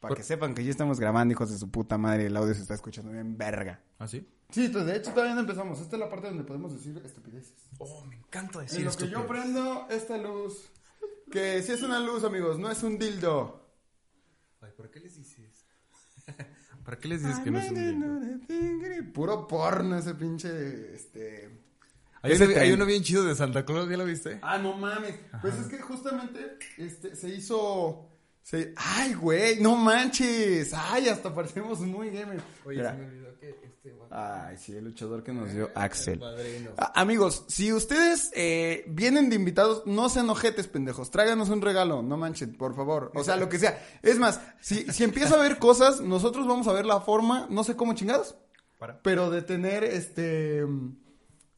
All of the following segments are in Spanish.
Para que sepan que ya estamos grabando, hijos de su puta madre, el audio se está escuchando bien verga. ¿Ah, sí? Sí, pues, de hecho todavía no empezamos. Esta es la parte donde podemos decir estupideces. Oh, me encanta En decir lo esto. que yo prendo esta luz, que si es una luz, amigos, no es un dildo. Ay, ¿por qué les dices? ¿Para qué les dices que no es un dildo? Puro porno ese pinche, este... Hay, Ese uno- hay tren. uno bien chido de Santa Claus, ¿ya lo viste? Ah, no mames. Pues es que justamente este, se hizo. Se... Ay, güey, no manches. Ay, hasta parecemos muy gamers. Mira. olvidó que este... Ay, sí, el luchador que nos dio Axel. amigos, si ustedes eh, vienen de invitados, no sean ojetes, pendejos. Tráiganos un regalo, no manchen, por favor. O sea, lo que sea. Es más, si, si empieza a ver cosas, nosotros vamos a ver la forma, no sé cómo chingados, Para. pero de tener este.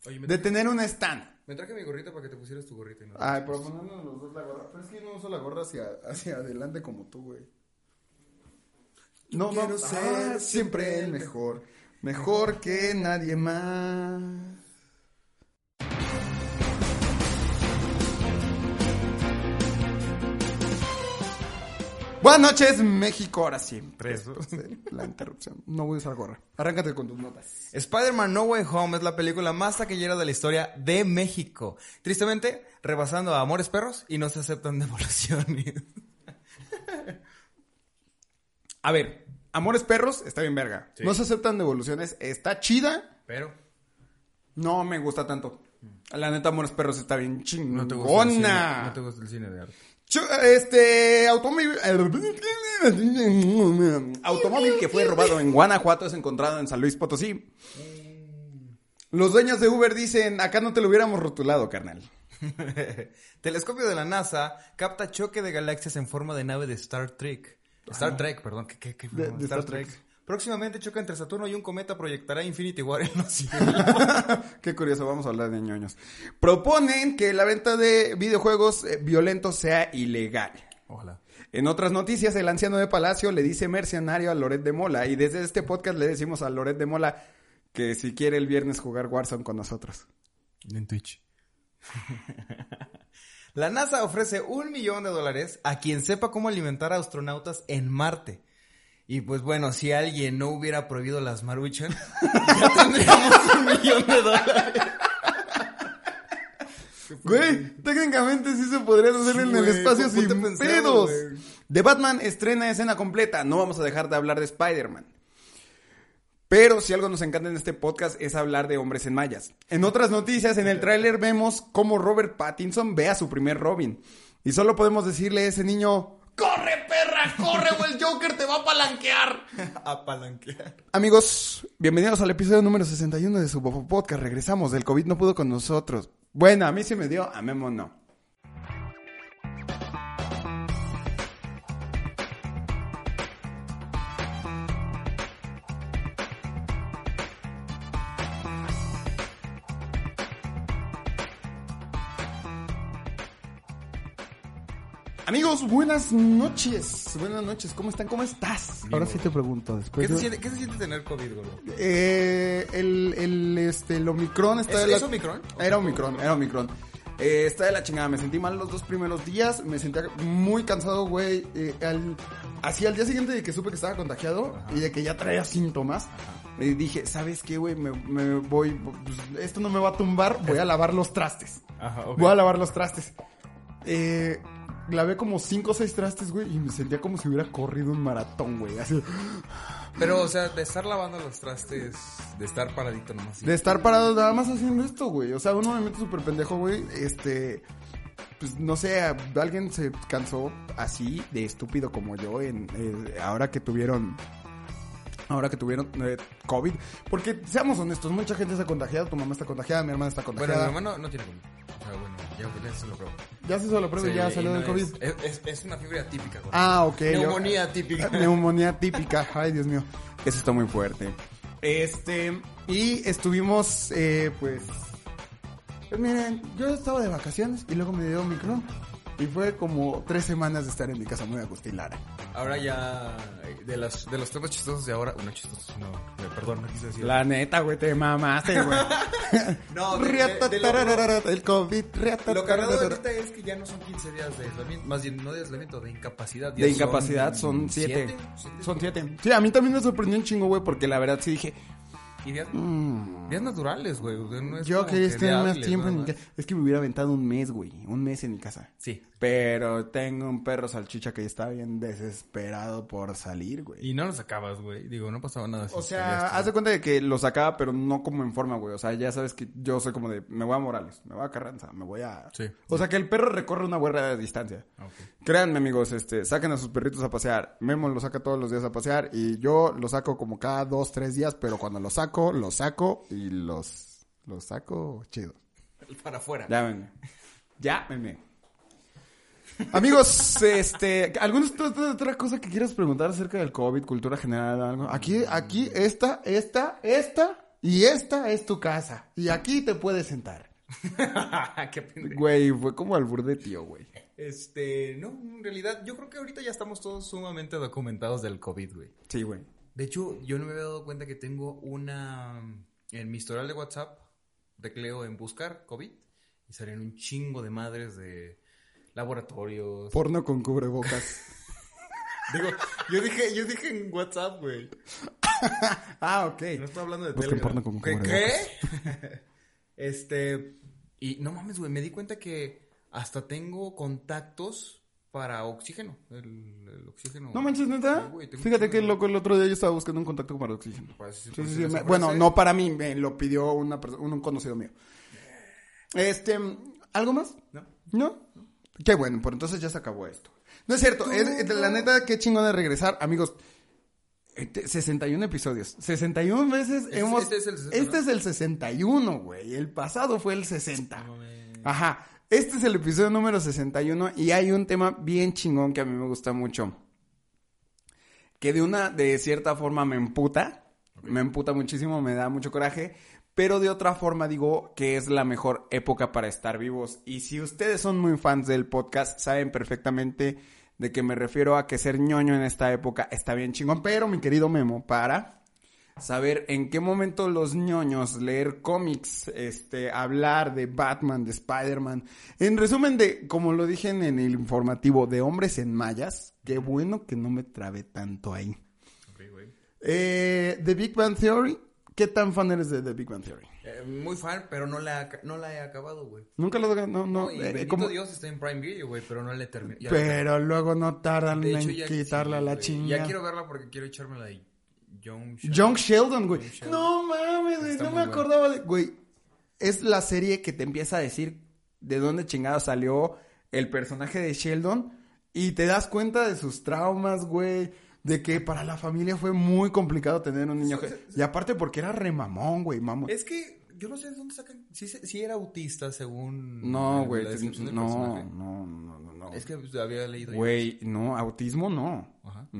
Oye, me, De tener un stand. Me traje mi gorrita para que te pusieras tu gorrita. y no- Ay, pero ponernos los dos la gorra. Pero es que yo no uso la gorra hacia, hacia adelante como tú, güey. No quiero vamos ser ser siempre el mejor. Mejor que nadie más. Buenas noches, México. Ahora sí. Tres, ¿no? La interrupción. No voy a usar gorra. Arráncate con tus notas. Spider-Man No Way Home es la película más taquillera de la historia de México. Tristemente, rebasando a Amores Perros y no se aceptan devoluciones. A ver, Amores Perros está bien verga. No se aceptan devoluciones. Está chida. Pero... No me gusta tanto. La neta, Amores Perros está bien chingona. No te gusta el cine, no te gusta el cine de arte. Este automóvil automóvil que fue robado en Guanajuato es encontrado en San Luis Potosí. Los dueños de Uber dicen, acá no te lo hubiéramos rotulado, carnal. Telescopio de la NASA capta choque de galaxias en forma de nave de Star Trek. Star Trek, perdón. ¿qué, qué, qué De- forma? de Star, Star Trek. Trek. Próximamente choca entre Saturno y un cometa proyectará Infinity War en los cielos. Qué curioso, vamos a hablar de ñoños. Proponen que la venta de videojuegos eh, violentos sea ilegal. Ojalá. En otras noticias, el anciano de Palacio le dice mercenario a Loret de Mola. Y desde este podcast le decimos a Loret de Mola que si quiere el viernes jugar Warzone con nosotros. En Twitch. La NASA ofrece un millón de dólares a quien sepa cómo alimentar a astronautas en Marte. Y pues bueno, si alguien no hubiera prohibido las Maruchan, ya tendríamos un millón de dólares. Güey, técnicamente sí se podría hacer Sí, en el espacio sin a pensar, pedos. güey. The Batman estrena escena completa. No vamos a dejar de hablar de Spider-Man. Pero si algo nos encanta en este podcast es hablar de hombres en mallas. En otras noticias, en el tráiler vemos cómo Robert Pattinson ve a su primer Robin. Y solo podemos decirle a ese niño, ¡Corre, perra! ¡Corre o el Joker te va a palanquear! Apalanquear. Amigos, bienvenidos al episodio número 61 de su Bobo Podcast. Regresamos, del COVID no pudo con nosotros. Bueno, a mí sí me dio, a Memo no. Amigos, buenas noches. Buenas noches, ¿cómo están? ¿Cómo estás? Ahora sí te pregunto ¿Qué después. se, de- siente, qué se siente tener COVID, gordo? Eh, el, el, este, el Omicron está ¿Es- de la... es Omicron? Era Omicron, era Omicron. Eh, está de la chingada, me sentí mal los dos primeros días, me sentía muy cansado, güey. Eh, al, así al día siguiente de que supe que estaba contagiado y de que ya traía síntomas, eh, dije, ¿sabes qué, güey? Me, me voy, pues, esto no me va a tumbar, voy a lavar los trastes. Ajá, Voy a lavar los trastes. Eh, lavé como cinco o seis trastes, güey, y me sentía como si hubiera corrido un maratón, güey. Así, Pero, o sea, de estar lavando los trastes, de estar paradito nomás. De estar parado nada más haciendo esto, güey. O sea, uno me mete súper pendejo, güey. Este. Pues no sé, alguien se cansó así de estúpido como yo en eh, ahora que tuvieron. Ahora que tuvieron eh, COVID. Porque seamos honestos, mucha gente está contagiada. Tu mamá está contagiada, mi hermana está Bueno, contagiada. mi hermano no tiene COVID. O sea, bueno, Ya, ya se lo probó. Ya se la prueba y ya Sí, salió no del COVID. Es, es, es una fiebre atípica, güey. Ah, ok. Neumonía típica. Neumonía típica. Ay, Dios mío. Eso está muy fuerte. Este, y estuvimos, eh, pues, pues miren, yo estaba de vacaciones y luego me dio micro. Y fue como tres semanas de estar en mi casa muy acustilara. Ahora ya, de, las, de los temas chistosos de ahora, uno chistoso, no, perdón, no quise decir. La neta, güey, te mamaste, güey. No, de- de- de lo- el COVID, riata, Lo cagado ahorita es que ya no son 15 días de aislamiento, más bien no de aislamiento, de incapacidad. De incapacidad son siete. siete. Son siete. Sí, a mí también me sorprendió un chingo, güey, porque la verdad sí dije, Y días, mm, días naturales, güey. o sea, no es yo quería que estar más tiempo en mi casa. Es que me hubiera aventado un mes, güey, un mes en mi casa. Sí. Pero tengo un perro salchicha que está bien desesperado por salir, güey. Y no lo sacabas, güey. Digo, no pasaba nada. O sea, haz de cuenta de que lo sacaba, pero no como en forma, güey. O sea, ya sabes que yo soy como de, me voy a Morales, me voy a Carranza, me voy a... Sí. O sea, que el perro recorre una buena distancia. Ah, ok. Créanme, amigos, este, saquen a sus perritos a pasear. Memo lo saca todos los días a pasear y yo lo saco como cada dos, tres días, pero cuando lo saco, lo saco y los, los saco chido. Para afuera. Llámenme. Llámenme. Amigos, este, ¿alguna otra, cosa que quieras preguntar acerca del COVID, cultura general, algo? Aquí, aquí, esta, esta, esta y esta es tu casa. Y aquí te puedes sentar. Qué pendejo. Güey, fue como albur de tío, güey. Este, no, en realidad, yo creo que ahorita ya estamos todos sumamente documentados del COVID, güey. Sí, güey. De hecho, yo no me había dado cuenta que tengo una. En mi historial de WhatsApp, tecleo en buscar COVID y salen un chingo de madres de laboratorios. Porno con cubrebocas. Digo, yo dije, yo dije en WhatsApp, güey. ah, ok. No estoy hablando de Telegram. porno con ¿Qué? cubrebocas. ¿Qué? este. Y no mames, güey. Me di cuenta que hasta tengo contactos para oxígeno. El, el oxígeno. No manches, neta. Güey, Fíjate un que loco el otro día yo estaba buscando un contacto para oxígeno. Pues, sí, pues, sí, sí, me- bueno, no para mí, me lo pidió una perso- un conocido mío. Este, ¿algo más? No. ¿No? Qué bueno, por entonces ya se acabó esto. No es cierto, es- es- la neta, qué chingón de regresar, amigos. este, 61 episodios. 61 veces Este- hemos... este es el 60, Este es el 61, güey. El pasado fue el 60. No me- Ajá. Este es el episodio número 61 y hay un tema bien chingón que a mí me gusta mucho. Que de una, de cierta forma me emputa. Me emputa muchísimo, me da mucho coraje. Pero de otra forma digo que es la mejor época para estar vivos. Y si ustedes son muy fans del podcast, saben perfectamente de que me refiero a que ser ñoño en esta época está bien chingón. Pero mi querido Memo, para saber en qué momento los ñoños leer cómics, este, hablar de Batman, de Spider-Man. En resumen de, como lo dije en el informativo, de hombres en mallas. Qué bueno que no me trabé tanto ahí. Ok, güey. Eh, The Big Bang Theory. ¿Qué tan fan eres de The Big Bang Theory? Eh, muy fan, pero no la, no la he acabado, güey. Nunca lo no, no, No, eh, como- Dios está en Prime Video, güey, pero no le terminé. pero luego no tardan hecho, en quitarla sí, la güey. chinga. Ya quiero verla porque quiero echarme la de Young Sheldon. Young Sheldon, güey. Young Sheldon. No mames, güey. Está No me acordaba de. Güey. Es la serie que te empieza a decir de dónde chingado salió el personaje de Sheldon. Y te das cuenta de sus traumas, güey. De que para la familia fue muy complicado tener un niño. Y aparte porque era remamón, güey. Mamón. Es que yo no sé de dónde sacan. Sí era autista según. No, güey. No, no, no, no, no. Es que pues, había leído. Güey, no, autismo no. Ajá. ¿qué?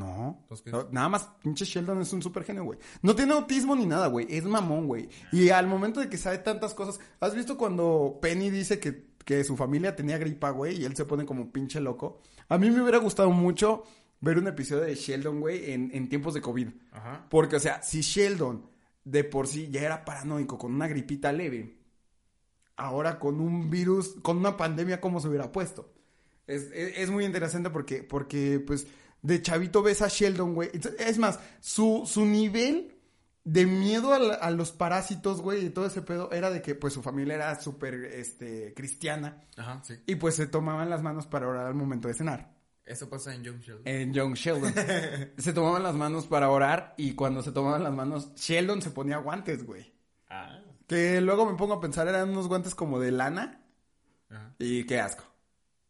No, Nada más, pinche Sheldon es un super genio, güey. No tiene autismo ni nada, güey. Es mamón, güey. Y al momento de que sabe tantas cosas. ¿Has visto cuando Penny dice que, que su familia tenía gripa, güey? Y él se pone como pinche loco. A mí me hubiera gustado mucho ver un episodio de Sheldon, güey, en, en tiempos de COVID. Ajá. Porque, o sea, si Sheldon de por sí ya era paranoico con una gripita leve, ahora con un virus, con una pandemia, ¿cómo se hubiera puesto? Es, es- es muy interesante porque, porque, pues, de chavito ves a Sheldon, güey. Es- más, su, su nivel de miedo a, la- a los parásitos, güey, y todo ese pedo, era de que, pues, su familia era súper, este, cristiana. Ajá, sí. Y, pues, se tomaban las manos para orar al momento de cenar Eso pasa en Young Sheldon. en Young Sheldon. se tomaban las manos para orar y cuando se tomaban las manos, Sheldon se ponía guantes, güey. Ah. Que luego me pongo a pensar, eran unos guantes como de lana Ajá. y qué asco.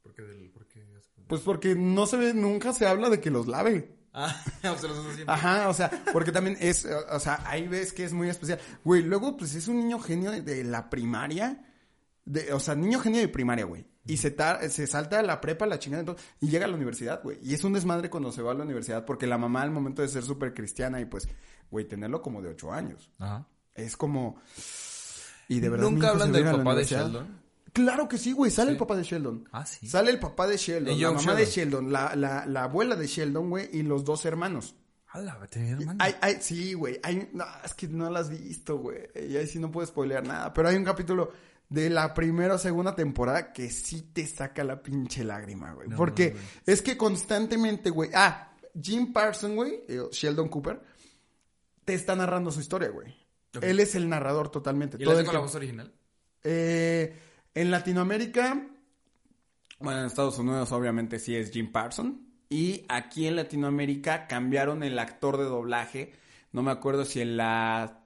¿Por qué del.? ¿Por qué? Pues porque no se ve, nunca se habla de que los lave. Ah, o sea, los hace siempre. Ajá, o sea, porque también es, o sea, ahí ves que es muy especial. Güey, luego pues es un niño genio de la primaria De, o sea, niño genio de primaria, güey. Y se, ta- se salta a la prepa, la chingada, entonces, y llega a la universidad, güey. Y es un desmadre cuando se va a la universidad, porque la mamá al momento de ser súper cristiana y pues, güey, tenerlo como de ocho años. Ajá. Es como... Y de verdad... Nunca hablan del papá de. Sheldon. Claro que sí, güey. Sale Sí. el papá de Sheldon. Ah, sí. Sale el papá de Sheldon, la mamá de Sheldon. La, la, la abuela de Sheldon, güey, y los dos hermanos. Hala, tenía hermano. Hay, hay, sí, güey. Hay, no, es que no la has visto, güey. Y ahí sí no puedo spoilear nada. Pero hay un capítulo de la primera o segunda temporada que sí te saca la pinche lágrima, güey. No, Porque es que constantemente, güey. Ah, Jim Parson, güey, eh, Sheldon Cooper, te está narrando su historia, güey. Él es el narrador totalmente. ¿Y todo el con la voz original? Eh, en Latinoamérica, bueno, en Estados Unidos obviamente sí es Jim Parson. Y aquí en Latinoamérica cambiaron el actor de doblaje. No me acuerdo si en la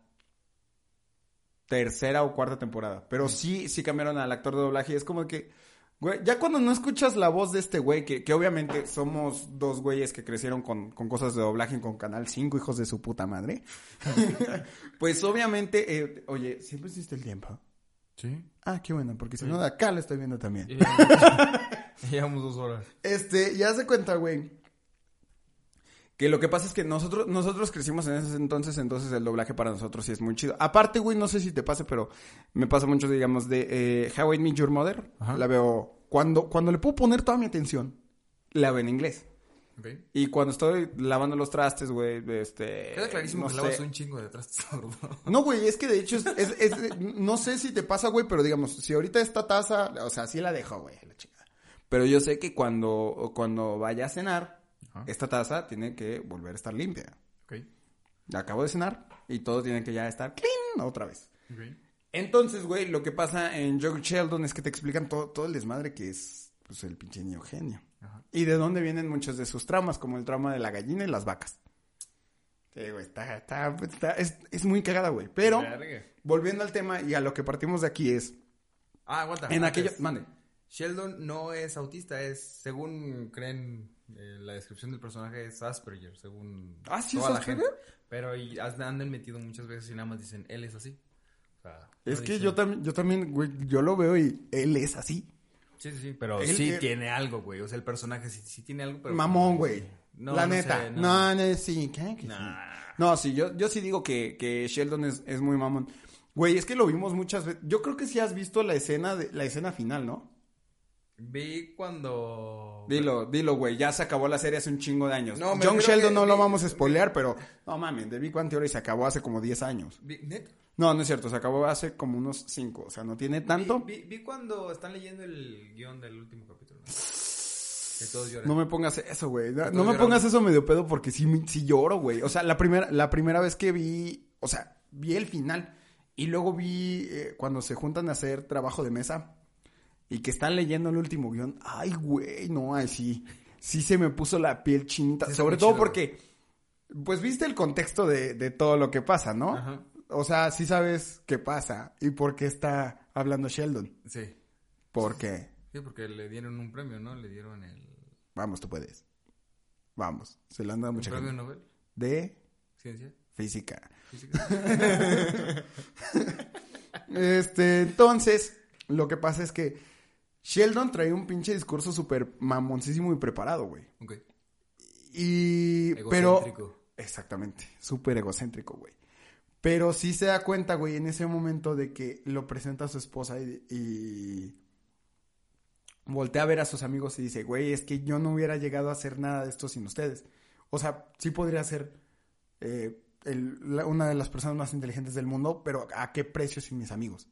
tercera o cuarta temporada. Pero sí, sí cambiaron al actor de doblaje. Y es como que, güey, ya cuando no escuchas la voz de este güey, que, que obviamente somos dos güeyes que crecieron con, con cosas de doblaje con Canal 5, hijos de su puta madre. pues obviamente, eh, oye, ¿siempre existe el tiempo? Sí. Ah, qué bueno, porque si no, de acá lo estoy viendo también. Llevamos dos horas. Este, ya se cuenta, güey. Que lo que pasa es que nosotros, nosotros crecimos en ese entonces, entonces el doblaje para nosotros sí es muy chido. Aparte, güey, no sé si te pase, pero me pasa mucho, digamos, de eh, How I Met Your Mother. Ajá. La veo, cuando, cuando le puedo poner toda mi atención, la veo en inglés. Y cuando estoy lavando los trastes, güey, este... Queda clarísimo no que sé. lavas un chingo de trastes. No, güey, es que de hecho es, es- es- no sé si te pasa, güey, pero digamos, si ahorita esta taza, o sea, sí la dejo, güey, la chingada. Pero yo sé que cuando, cuando vaya a cenar, Ajá. esta taza tiene que volver a estar limpia. Acabo de cenar y todo tiene que ya estar clean otra vez. Entonces, güey, lo que pasa en Young Sheldon es que te explican todo, todo el desmadre que es, pues, el pinche niño genio. Ajá. Y de dónde vienen muchos de sus tramas, como el trama de la gallina y las vacas. Sí, güey, está, está, está- es, es muy cagada, güey. Pero, volviendo al tema y a lo que partimos de aquí es, Ah, aguanta. en aquello, mande. Sheldon no es autista, es, según creen, eh, la descripción del personaje es Asperger, según Ah, ¿sí es toda la Asperger? gente. Pero y andan metido muchas veces y nada más dicen, él es así. O sea, Es no que dicen- yo también, yo también, güey, yo lo veo y él es así. Sí, sí, sí, pero Él- sí él- tiene algo, güey. O sea, el personaje sí, sí tiene algo, pero... Mamón, güey. No, la no neta. sé, no. no, sí, ¿qué? Sí. No, sí, yo, yo sí digo que, que Sheldon es, es muy mamón. Güey, es que lo vimos muchas veces. Yo creo que sí has visto la escena de, la escena final, ¿no? Vi cuando... Dilo, dilo, güey. Ya se acabó la serie hace un chingo de años. No, refiero Sheldon que- no lo vamos a spoilear, pero no mames, de Big Bang Theory se acabó hace como 10 años. No, no es cierto, se acabó hace como unos 5, o sea, no tiene tanto. Vi, vi- vi cuando están leyendo el guion del último capítulo. ¿no? Que todos lloran. No me pongas eso, güey. No, me pongas eso medio pedo porque sí, sí lloro, güey. O sea, la primera, la primera vez que vi, o sea, vi el final y luego vi eh, cuando se juntan a hacer trabajo de mesa y que están leyendo el último guion. Ay, güey, no, ay, sí. Sí se me puso la piel chinita. Sí, Sobre todo chido, porque, pues viste el contexto de, de todo lo que pasa, ¿no? Ajá. O sea, sí sabes qué pasa y por qué está hablando Sheldon. Sí. ¿Por qué? Sí, porque le dieron un premio, ¿no? Le dieron el... Vamos, tú puedes. Vamos. Se le han dado ¿Un mucha premio gente. Nobel? De ¿Ciencia? física. ¿Física? Este, entonces, lo que pasa es que Sheldon trae un pinche discurso súper mamoncísimo y preparado, güey. ok. Y... Pero... Egocéntrico. Exactamente, súper egocéntrico, güey. Pero sí se da cuenta, güey, en ese momento de que lo presenta a su esposa y, y voltea a ver a sus amigos y dice, güey, es que yo no hubiera llegado a hacer nada de esto sin ustedes. O sea, sí podría ser eh, el- la- una de las personas más inteligentes del mundo, pero ¿a qué precio sin mis amigos?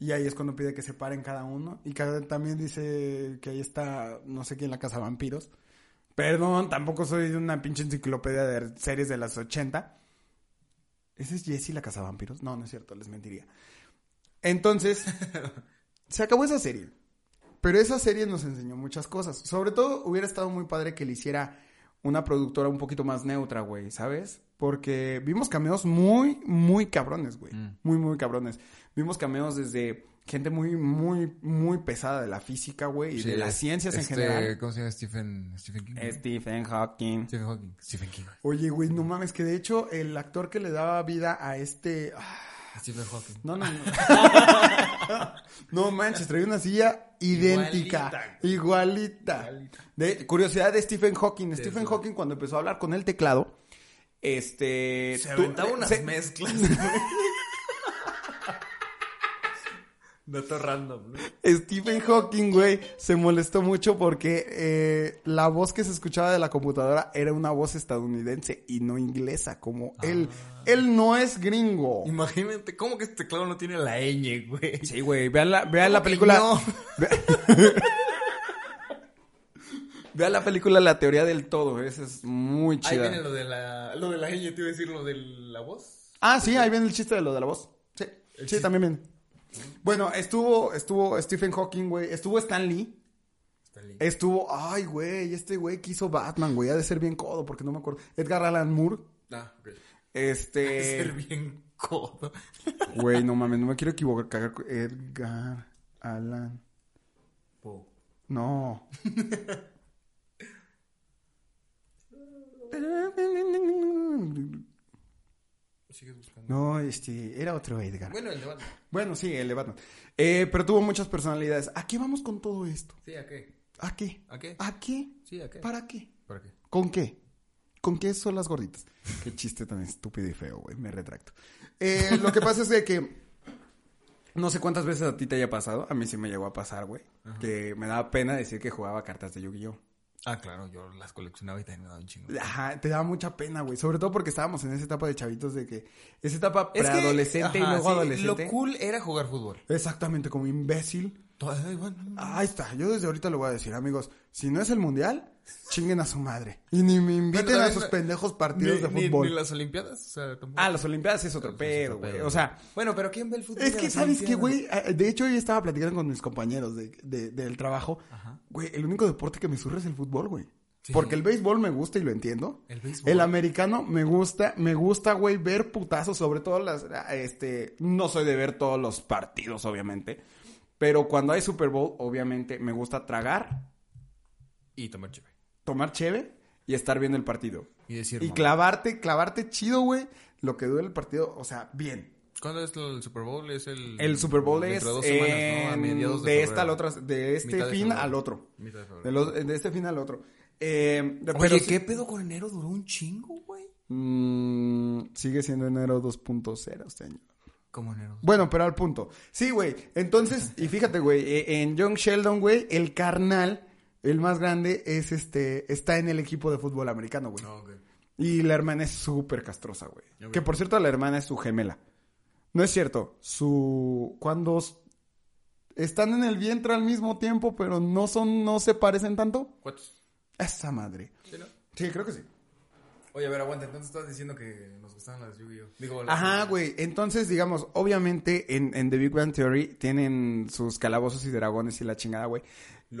Y ahí es cuando pide que se paren cada uno. Y cada, también dice que ahí está, no sé quién, la casa de vampiros. Perdón, tampoco soy de una pinche enciclopedia de series de las 80. ¿Ese es Jessie la casa de vampiros? No, no es cierto, les mentiría. Entonces, se acabó esa serie. Pero esa serie nos enseñó muchas cosas. Sobre todo, hubiera estado muy padre que le hiciera una productora un poquito más neutra, güey, ¿sabes? Porque vimos cameos muy, muy cabrones, güey. Mm. Muy, muy cabrones. Vimos cameos desde gente muy, muy, muy pesada de la física, güey, y Sí, de las ciencias en este, general. ¿Cómo se llama? Stephen, Stephen King. Stephen Hawking. Stephen Hawking. Stephen King. Oye, güey, no mames, que de hecho el actor que le daba vida a este... ah, Stephen Hawking. No, no, no. no manches, traía una silla idéntica. Igualita. De, curiosidad de Stephen Hawking. Stephen Hawking cuando empezó a hablar con el teclado, este... Se tú- aventaba unas se- mezclas. Dato random, ¿no? Stephen Hawking, güey, se molestó mucho porque eh, la voz que se escuchaba de la computadora era una voz estadounidense y no inglesa, como él. Él no es gringo. Imagínate, ¿cómo que este teclado no tiene la ñ, güey? Sí, güey, vean la, vean la ¿Cómo que película. no? Vean la película La teoría del todo, esa es muy Ahí chida. viene lo de la, lo de la ñ, te iba a decir lo de la voz. Ah, sí, ahí viene el chiste de lo de la voz. Sí, sí, también viene. Bueno, estuvo, estuvo Stephen Hawking, güey, estuvo Stan Lee. Lindo. Estuvo, ay, güey, este güey que hizo Batman, güey, ha de ser bien codo, porque no me acuerdo. Edgar Allan Moore. Ah, ok. Este. Ser bien codo. Güey, no mames, no me quiero equivocar. Edgar Allan. Po. No. Sigues buscando. No, este, era otro Edgar. Bueno, el de Batman. Bueno, sí, el de Batman. Eh, pero tuvo muchas personalidades. ¿A qué vamos con todo esto? Sí, ¿a qué? ¿A qué? ¿A qué? ¿A qué? Sí, ¿a qué? ¿Para qué? ¿Para qué? ¿Con qué? ¿Con qué son las gorditas? Qué chiste tan estúpido y feo, güey. Me retracto. Eh, lo que pasa es de que no sé cuántas veces a ti te haya pasado. A mí sí me llegó a pasar, güey. Que me daba pena decir que jugaba cartas de Yu-Gi-Oh! Ah, claro, yo las coleccionaba y también me daba un chingo. Ajá, te daba mucha pena, güey. Sobre todo porque estábamos en esa etapa de chavitos de que... Esa etapa preadolescente y luego sí, adolescente. Lo cool era jugar fútbol. Exactamente, como imbécil. Ay, bueno. Ahí está, yo desde ahorita lo voy a decir, amigos. Si no es el mundial, chinguen a su madre. Y ni me inviten Bueno, a sus pendejos partidos Ni- de fútbol. Ni, las Olimpiadas, o sea, tampoco. Ah, las Olimpiadas es otro pedo, güey. O sea, Bueno, pero ¿quién ve el fútbol? es que, ¿sabes qué, güey? Eh, De hecho, hoy estaba platicando con mis compañeros de, de- del trabajo. Ajá. Güey, el único deporte que me surre es el fútbol, güey. Sí. Porque el béisbol me gusta y lo entiendo. El béisbol. El americano me gusta, me gusta, güey, ver putazos, sobre todo las, este, no soy de ver todos los partidos, obviamente. Pero cuando hay Super Bowl, obviamente, me gusta tragar, Y tomar chévere. tomar cheve y estar viendo el partido. Y decir, Y mamá. clavarte, clavarte chido, güey, lo que dure el partido, o sea, bien. ¿Cuándo es el Super Bowl? Es el... El Super Bowl es dos semanas, ¿no? A mediados de, de esta al febrero. otro, de este de fin febrero. al otro. Mitad de febrero. De, los- de este fin al otro. Eh, Oye, pero ¿qué pedo con enero? Duró un chingo, güey. Mm, sigue siendo enero 2.0 este año. ¿Cómo enero? Bueno, pero al punto. Sí, güey. Entonces, y fíjate, güey, eh, en Young Sheldon, güey, el carnal, el más grande, es este, está en el equipo de fútbol americano, güey. Ok. Y la hermana es súper castrosa, güey. Que por cierto, la hermana es su gemela. No es cierto. Su. Cuando están en el vientre al mismo tiempo, pero no son, no se parecen tanto. ¿Cuántos? Esa madre. ¿Sí, no? Sí, creo que sí. Oye, a ver, aguanta. Entonces estás diciendo que nos gustaban las Yu-Gi-Oh. Digo, las- Ajá, güey. Entonces, digamos, obviamente en, en The Big Bang Theory tienen sus calabozos y dragones y la chingada, güey.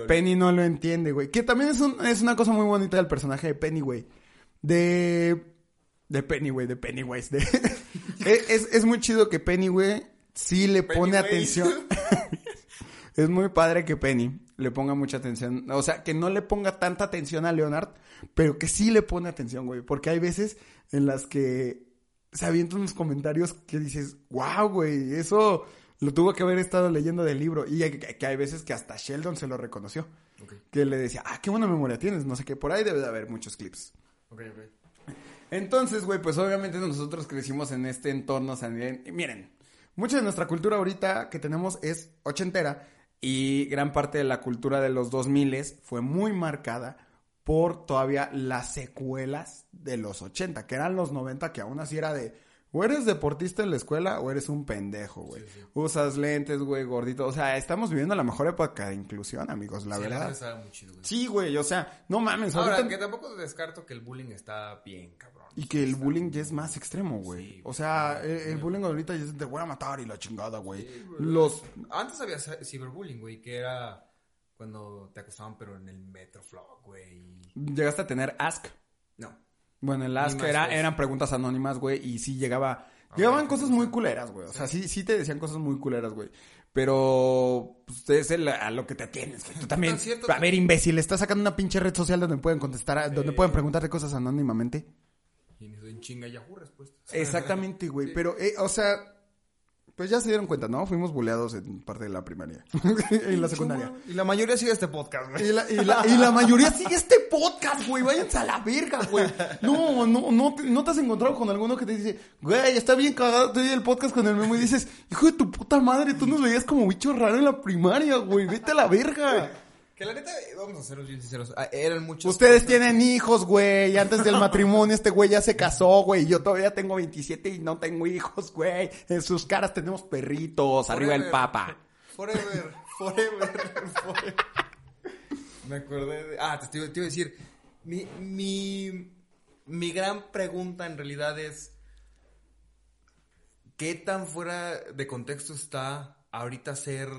Penny no lo entiende, güey. Que también es, un- es una cosa muy bonita del personaje de Penny, güey. De... De Penny, güey, de Pennywise. De... es, es, es muy chido que Penny, güey, sí le pone atención. es muy padre que Penny le ponga mucha atención. O sea, que no le ponga tanta atención a Leonard, pero que sí le pone atención, güey. Porque hay veces en las que se avientan unos comentarios que dices, wow, güey, eso lo tuvo que haber estado leyendo del libro. Y hay- que hay veces que hasta Sheldon se lo reconoció. Que le decía, ah, qué buena memoria tienes. No sé qué, por ahí debe de haber muchos clips. ok, ok. Entonces, güey, pues obviamente nosotros crecimos en este entorno sanguíneo. Y Miren, mucha de nuestra cultura ahorita que tenemos es ochentera y gran parte de la cultura de los 2000 fue muy marcada por todavía las secuelas de los 80, que eran los 90, que aún así era de, o eres deportista en la escuela o eres un pendejo, güey. Usas lentes, güey, gordito. O sea, estamos viviendo la mejor época de inclusión, amigos, la Sí, verdad. neta estaba muy chido, güey. Sí, güey, o sea, no mames, Ahora, ahorita... que tampoco descarto que el bullying está bien, cabrón. Y que el bullying ya es más extremo, güey. Sí, o sea, el, el bullying ahorita ya es te voy a matar y la chingada, güey. Los... Antes había ci- ciberbullying, güey, que era cuando te acosaban, pero en el Metroflog, güey. Llegaste a tener Ask. No. Bueno, el Ask era, cosas. eran preguntas anónimas, güey, y sí llegaba... Llegaban cosas muy culeras, güey. O sea, sí, sí te decían cosas muy culeras, güey. Pero, pues, es el- a lo que te tienes, güey. Tú también... cierto A ver, imbécil, estás sacando una pinche red social donde pueden contestar, a- donde pueden preguntarte cosas anónimamente. Chinga Yahoo respuestas. Exactamente, güey. Pero, eh, o sea, Pues ya se dieron cuenta, ¿no? Fuimos buleados en parte de la primaria. en la secundaria. Y la mayoría sigue este podcast, güey. Y la, y, la, y la mayoría sigue este podcast, güey. Váyanse a la verga, güey. No, no, no te, no te has encontrado con alguno que te dice, güey, está bien cagado te el podcast con el memo y dices, hijo de tu puta madre, tú nos veías como bicho raro en la primaria, güey. Vete a la verga. Que la neta, vamos a ser bien sinceros, ah, eran muchos... Ustedes tienen hijos, güey. Antes del matrimonio este güey ya se casó, güey. Yo todavía tengo 27 y no tengo hijos, güey. En sus caras tenemos perritos. Arriba el papa. Forever, forever, forever. Me acordé de... Ah, te, te iba a decir, mi, mi, mi gran pregunta en realidad es... ¿Qué tan fuera de contexto está ahorita ser...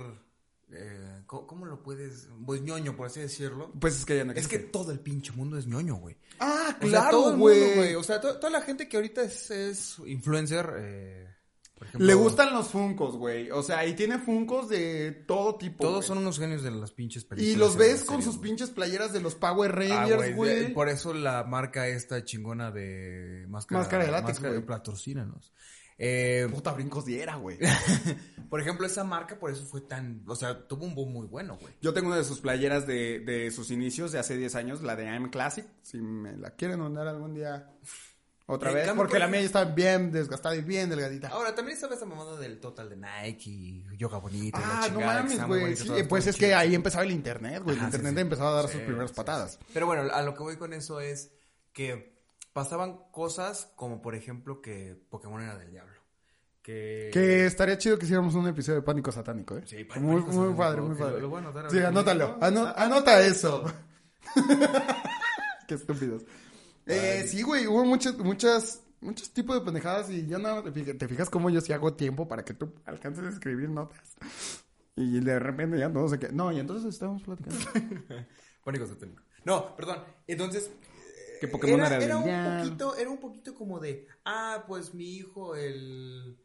Eh, ¿cómo, cómo lo puedes...? Pues ñoño, por así decirlo. Pues es que ya no Es que existe. todo el pinche mundo es ñoño, güey. Ah, claro, güey. O sea, to- toda la gente que ahorita es, es influencer, eh, por ejemplo, Le gustan los funcos, güey. O sea, y tiene funcos de todo tipo. Todos son unos genios de las pinches películas. Y los ves con series, sus pinches playeras de los Power Ah, Rangers, güey, güey. Por eso la marca esta chingona de máscara, Máscara de látex, güey. patrocínanos. Eh, Puta brincos diera, güey. por ejemplo, esa marca por eso fue tan, o sea, tuvo un boom muy bueno, güey. Yo tengo una de sus playeras de, de sus inicios de hace 10 años, la de I'm Classic. Si me la quieren mandar algún día otra vez. cambio, Porque por la mía ya está bien desgastada y bien delgadita. Ahora, también estaba esa mamada del total de Nike y yoga bonito. y la Ah, no chingada, que mames, güey. Sí, pues es que ahí empezaba el internet, güey. El sí, internet sí. empezaba a dar sus primeras patadas. Pero bueno, a lo que voy con eso es que pasaban cosas como, por ejemplo, que Pokémon era del diablo. Que... Que estaría chido que hiciéramos un episodio de Pánico Satánico, ¿eh? Sí, muy, Pánico muy Satánico, padre, muy padre. lo- lo voy a anotar sí, anótalo. ano- anota eso. Qué estúpidos. Eh, sí, güey, hubo muchas, muchas, muchos tipos de pendejadas y yo no, te fijas, te fijas cómo yo sí hago tiempo para que tú alcances a escribir notas. Y de repente ya no sé qué. No, y entonces estábamos platicando. Pánico satánico. No, perdón. Entonces. Que Pokémon era del un diablo. poquito, era un poquito como de. Ah, pues mi hijo, el.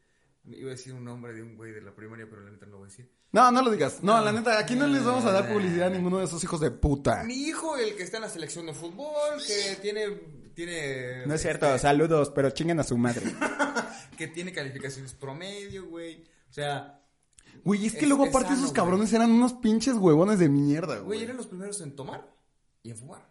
Iba a decir un nombre de un güey de la primaria, pero la neta no lo voy a decir. No, no lo digas. No, la neta, aquí no les vamos a dar publicidad a ninguno de esos hijos de puta. Mi hijo, el que está en la selección de fútbol, que tiene. tiene No es cierto, este, saludos, pero chinguen a su madre. que tiene calificaciones promedio, güey. O sea, Güey, es que Es- luego es aparte sano, esos cabrones eran unos pinches huevones de mierda, güey, güey. eran los primeros en tomar y en fumar.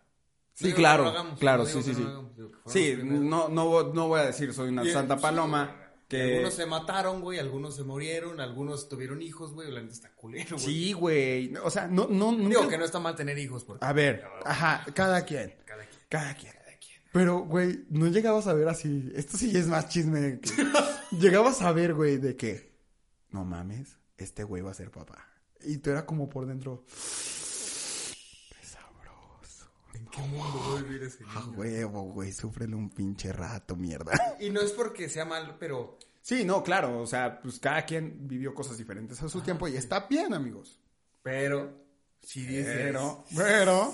Sí, No claro, hagamos, claro, no sí, sí, no sí. Sí, no, no, no voy a decir soy una Bien, santa paloma. Que... Algunos se mataron, güey, algunos se murieron, algunos tuvieron hijos, güey, la neta está culero, güey. Sí, güey. O sea, no, no, nunca... Digo que no está mal tener hijos, porque A ver, ajá, cada quien. cada quien. Cada quien. Pero, güey, no llegabas a ver así. Esto sí es más chisme. que- llegabas a ver, güey, de que. No mames, este güey va a ser papá. Y tú era como por dentro. Qué sabroso. ¿En qué mundo voy a vivir ese A niño? huevo, güey, súfrele un pinche rato, mierda. Y no es porque sea mal, pero Sí, no, claro. O sea, pues cada quien vivió cosas diferentes a su tiempo y está bien, amigos. pero si dices Pero, pero,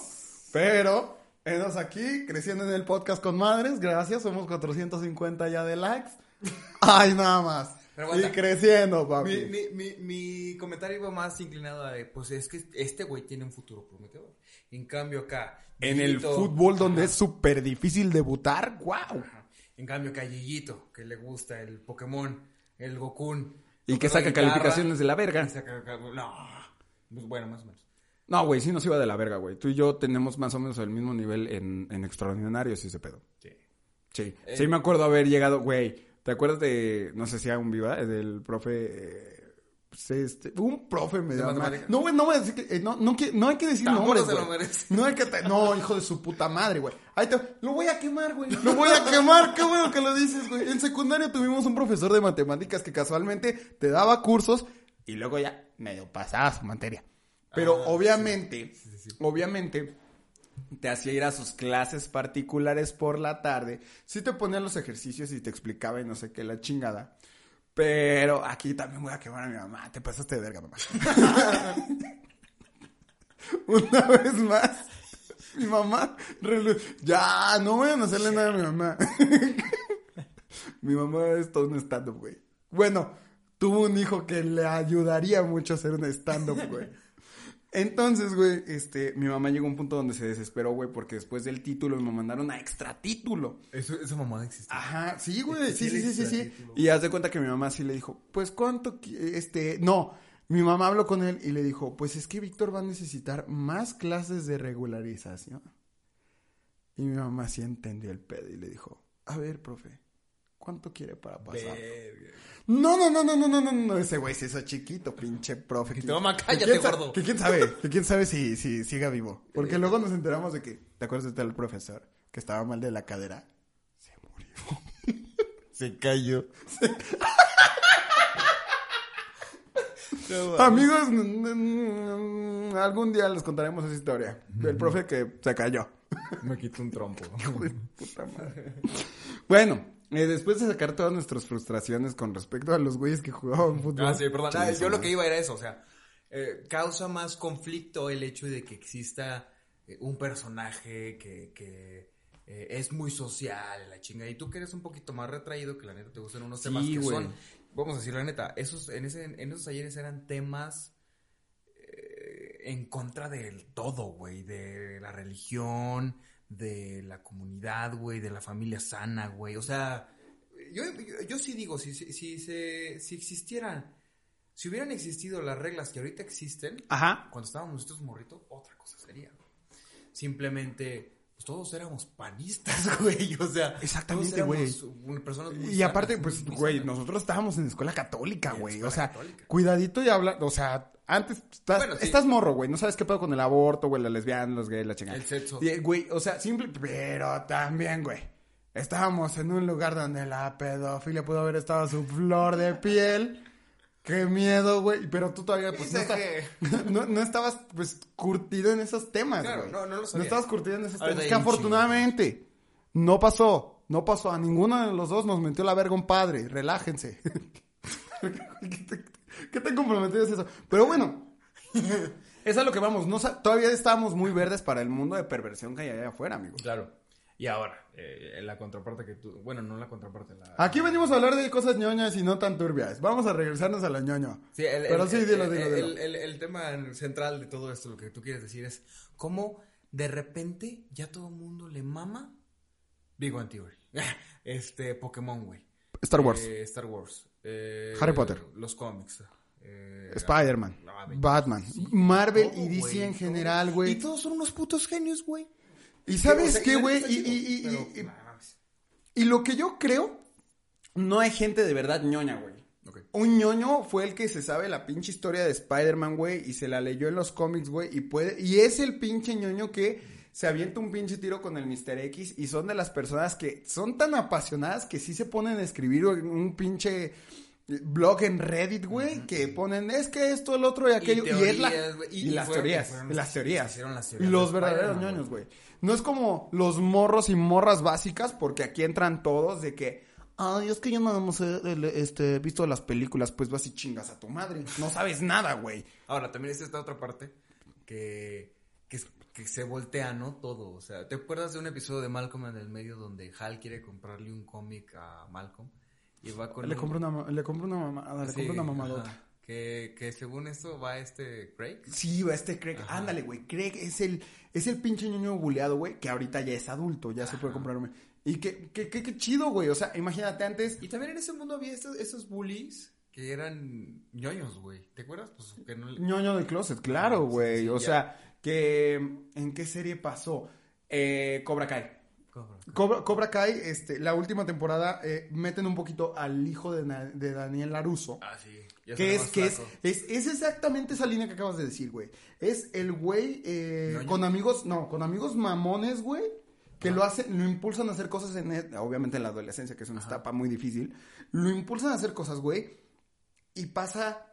pero, enos aquí creciendo en el podcast con madres. Gracias, somos 450 ya de likes. Ay, nada más. Y creciendo, papi. mi, mi, mi, mi comentario iba más inclinado a, pues es que este güey tiene un futuro prometedor. En cambio acá, En el fútbol donde es súper difícil debutar, wow. En cambio acá que le gusta el Pokémon, el Gokun. Y que saca guitarra, calificaciones de la verga. saca- no, pues bueno, más o menos. No, güey, sí nos iba de la verga, güey. Tú y yo tenemos más o menos el mismo nivel en, en extraordinarios ese pedo. Sí. Sí, Eh. sí me acuerdo haber llegado, güey. ¿Te acuerdas de, no sé si aún viva, del profe, eh, pues, este, un profe me ¿De llama- matemáticas? No, güey, no voy a decir que, eh, no, no, que- no hay que decir Tampoco nombres, se lo. No hay que, te- no, hijo de su puta madre, güey. Ahí te, lo voy a quemar, güey. Lo voy a quemar, qué bueno que lo dices, güey. En secundaria tuvimos un profesor de matemáticas que casualmente te daba cursos y luego ya medio pasaba su materia. Pero Ah, obviamente, obviamente, te hacía ir a sus clases particulares por la tarde. Sí te ponía los ejercicios y te explicaba y no sé qué, la chingada. Pero aquí también voy a quemar a mi mamá. Te pasaste de verga, mamá. Una vez más, mi mamá... Ya, no vayan a hacerle nada a mi mamá. mi mamá es todo un stand-up, güey. Bueno, tuvo un hijo que le ayudaría mucho a hacer un stand-up, güey. Entonces, güey, este, mi mamá llegó a un punto donde se desesperó, güey, porque después del título me mandaron a extra título. Eso, esa mamada existe. Ajá, sí, güey, sí, Sí, sí, sí, sí. Y haz de cuenta que mi mamá sí le dijo, pues, ¿cuánto, este, no, mi mamá habló con él y le dijo, pues es que Víctor va a necesitar más clases de regularización. Y mi mamá sí entendió el pedo y le dijo, a ver, profe, ¿cuánto quiere para pasar? No, no, no, no, no, no, no, no, ese güey se hizo chiquito, pinche profe. Y tu mamá, Que cállate, quién sa- gordo. Que quién sabe, que quién sabe si, si siga vivo. Porque luego nos enteramos de que, ¿te acuerdas de tal profesor que estaba mal de la cadera? Se murió. Se cayó. Amigos, algún día les contaremos esa historia. Del profe que se cayó. Me quito un trompo. Puta madre. Bueno, eh, después de sacar todas nuestras frustraciones con respecto a los güeyes que jugaban fútbol. Ah, sí, perdón. Ah, yo lo que iba era eso, o sea, eh, causa más conflicto el hecho de que exista eh, un personaje que, que eh, es muy social, la chinga, y tú que eres un poquito más retraído, que la neta te gustan unos Sí, temas que güey. son, vamos a decir la neta, esos, en, ese, en esos talleres eran temas en contra del todo, güey, de la religión, de la comunidad, güey, de la familia sana, güey, o sea, yo, yo, yo sí digo, si, si, si, se- si existieran, si hubieran existido las reglas que ahorita existen, Ajá. cuando estábamos nosotros morritos, otra cosa sería. Simplemente, pues todos éramos panistas, güey, o sea, Exactamente, güey. Y aparte, sanas, pues, güey, sanas. nosotros estábamos en escuela católica, güey. O sea, católica. cuidadito y habla, o sea, antes estás, Bueno, sí. estás morro, güey. No sabes qué pedo con el aborto, güey, la lesbiana, los gays, la chingada. El sexo. Y, güey, o sea, simple, pero también, güey. Estábamos en un lugar donde la pedofilia pudo haber estado a su flor de piel. Qué miedo, güey. Pero tú todavía, pues, no, está- no, no estabas, pues, curtido en esos temas, Claro, no, no lo No sabía. estabas curtido en esos temas. hay Que afortunadamente no pasó. No pasó. A ninguno de los dos nos metió la verga un padre. Relájense. ¿Qué, te- qué tan comprometido es eso? Pero bueno. Es a lo que vamos. No, todavía estamos muy verdes para el mundo de perversión que hay allá afuera, amigos. Claro. Y ahora, eh, la contraparte que tú, bueno, no la contraparte, la... Aquí venimos a hablar de cosas ñoñas y no tan turbias. Vamos a regresarnos a la ñoño. Sí, el, Pero el- sí, el- dilo, dilo, dilo. el- el tema central de todo esto, lo que tú quieres decir es cómo de repente ya todo el mundo le mama Big One Theory. Este, Pokémon, güey. Star Wars. Eh, Star Wars. Eh, Harry Potter. Los cómics. eh, Spider-Man. de- Batman. sí, Marvel todo, y DC en general, güey. Y todos son unos putos genios, güey. Y sabes qué, güey. Y, y- lo que yo creo, no hay gente de verdad ñoña, güey. Un ñoño fue el que se sabe la pinche historia de Spider-Man, güey, y se la leyó en los cómics, güey, y puede, y es el pinche ñoño que se avienta un pinche tiro con el Mr. X y son de las personas que son tan apasionadas que sí se ponen a escribir un pinche blog en Reddit, güey, que ponen, es que esto, el otro y aquello, y, es la, teorías, y, y las fueron- teorías, fueron y los las teorías, las teorías los de verdaderos ñoños, güey. No es como los morros y morras básicas, porque aquí entran todos de que, ay, es que yo nada más he este, visto las películas, pues vas y chingas a tu madre. No sabes nada, güey. Ahora, también es esta otra parte que, que, es- que se voltea, ¿no? Todo. O sea, ¿te acuerdas de un episodio de Malcolm en el medio donde Hal quiere comprarle un cómic a Malcolm? Y va con Le un- compro una, le compro una mamada, le Sí, compro una mamadota. ajá. Que, que según esto va este Craig. Sí, va este Craig. Ándale, güey. Craig es el, es el pinche ñoño buleado, güey, que ahorita ya es adulto, ya se puede comprar un... Y que, que, que, que chido, güey. O sea, imagínate antes... Y también en ese mundo había estos, esos bullies que eran ñoños, güey. ¿Te acuerdas? Pues que no le- ñoño de closet, claro, sí, güey. sí, o ya. sea, que... ¿En qué serie pasó? Eh, Cobra Kai. Cobra. Cobra, Cobra Kai, este, la última temporada, eh, meten un poquito al hijo de, Na- de Daniel Laruso. Ah, sí. Ya Que es, que es, es, es exactamente esa línea que acabas de decir, güey. Es el güey eh, con amigos, no, con amigos mamones, güey, que lo hacen, lo impulsan a hacer cosas en, e- obviamente en la adolescencia, que es una etapa muy difícil, lo impulsan a hacer cosas, güey, y pasa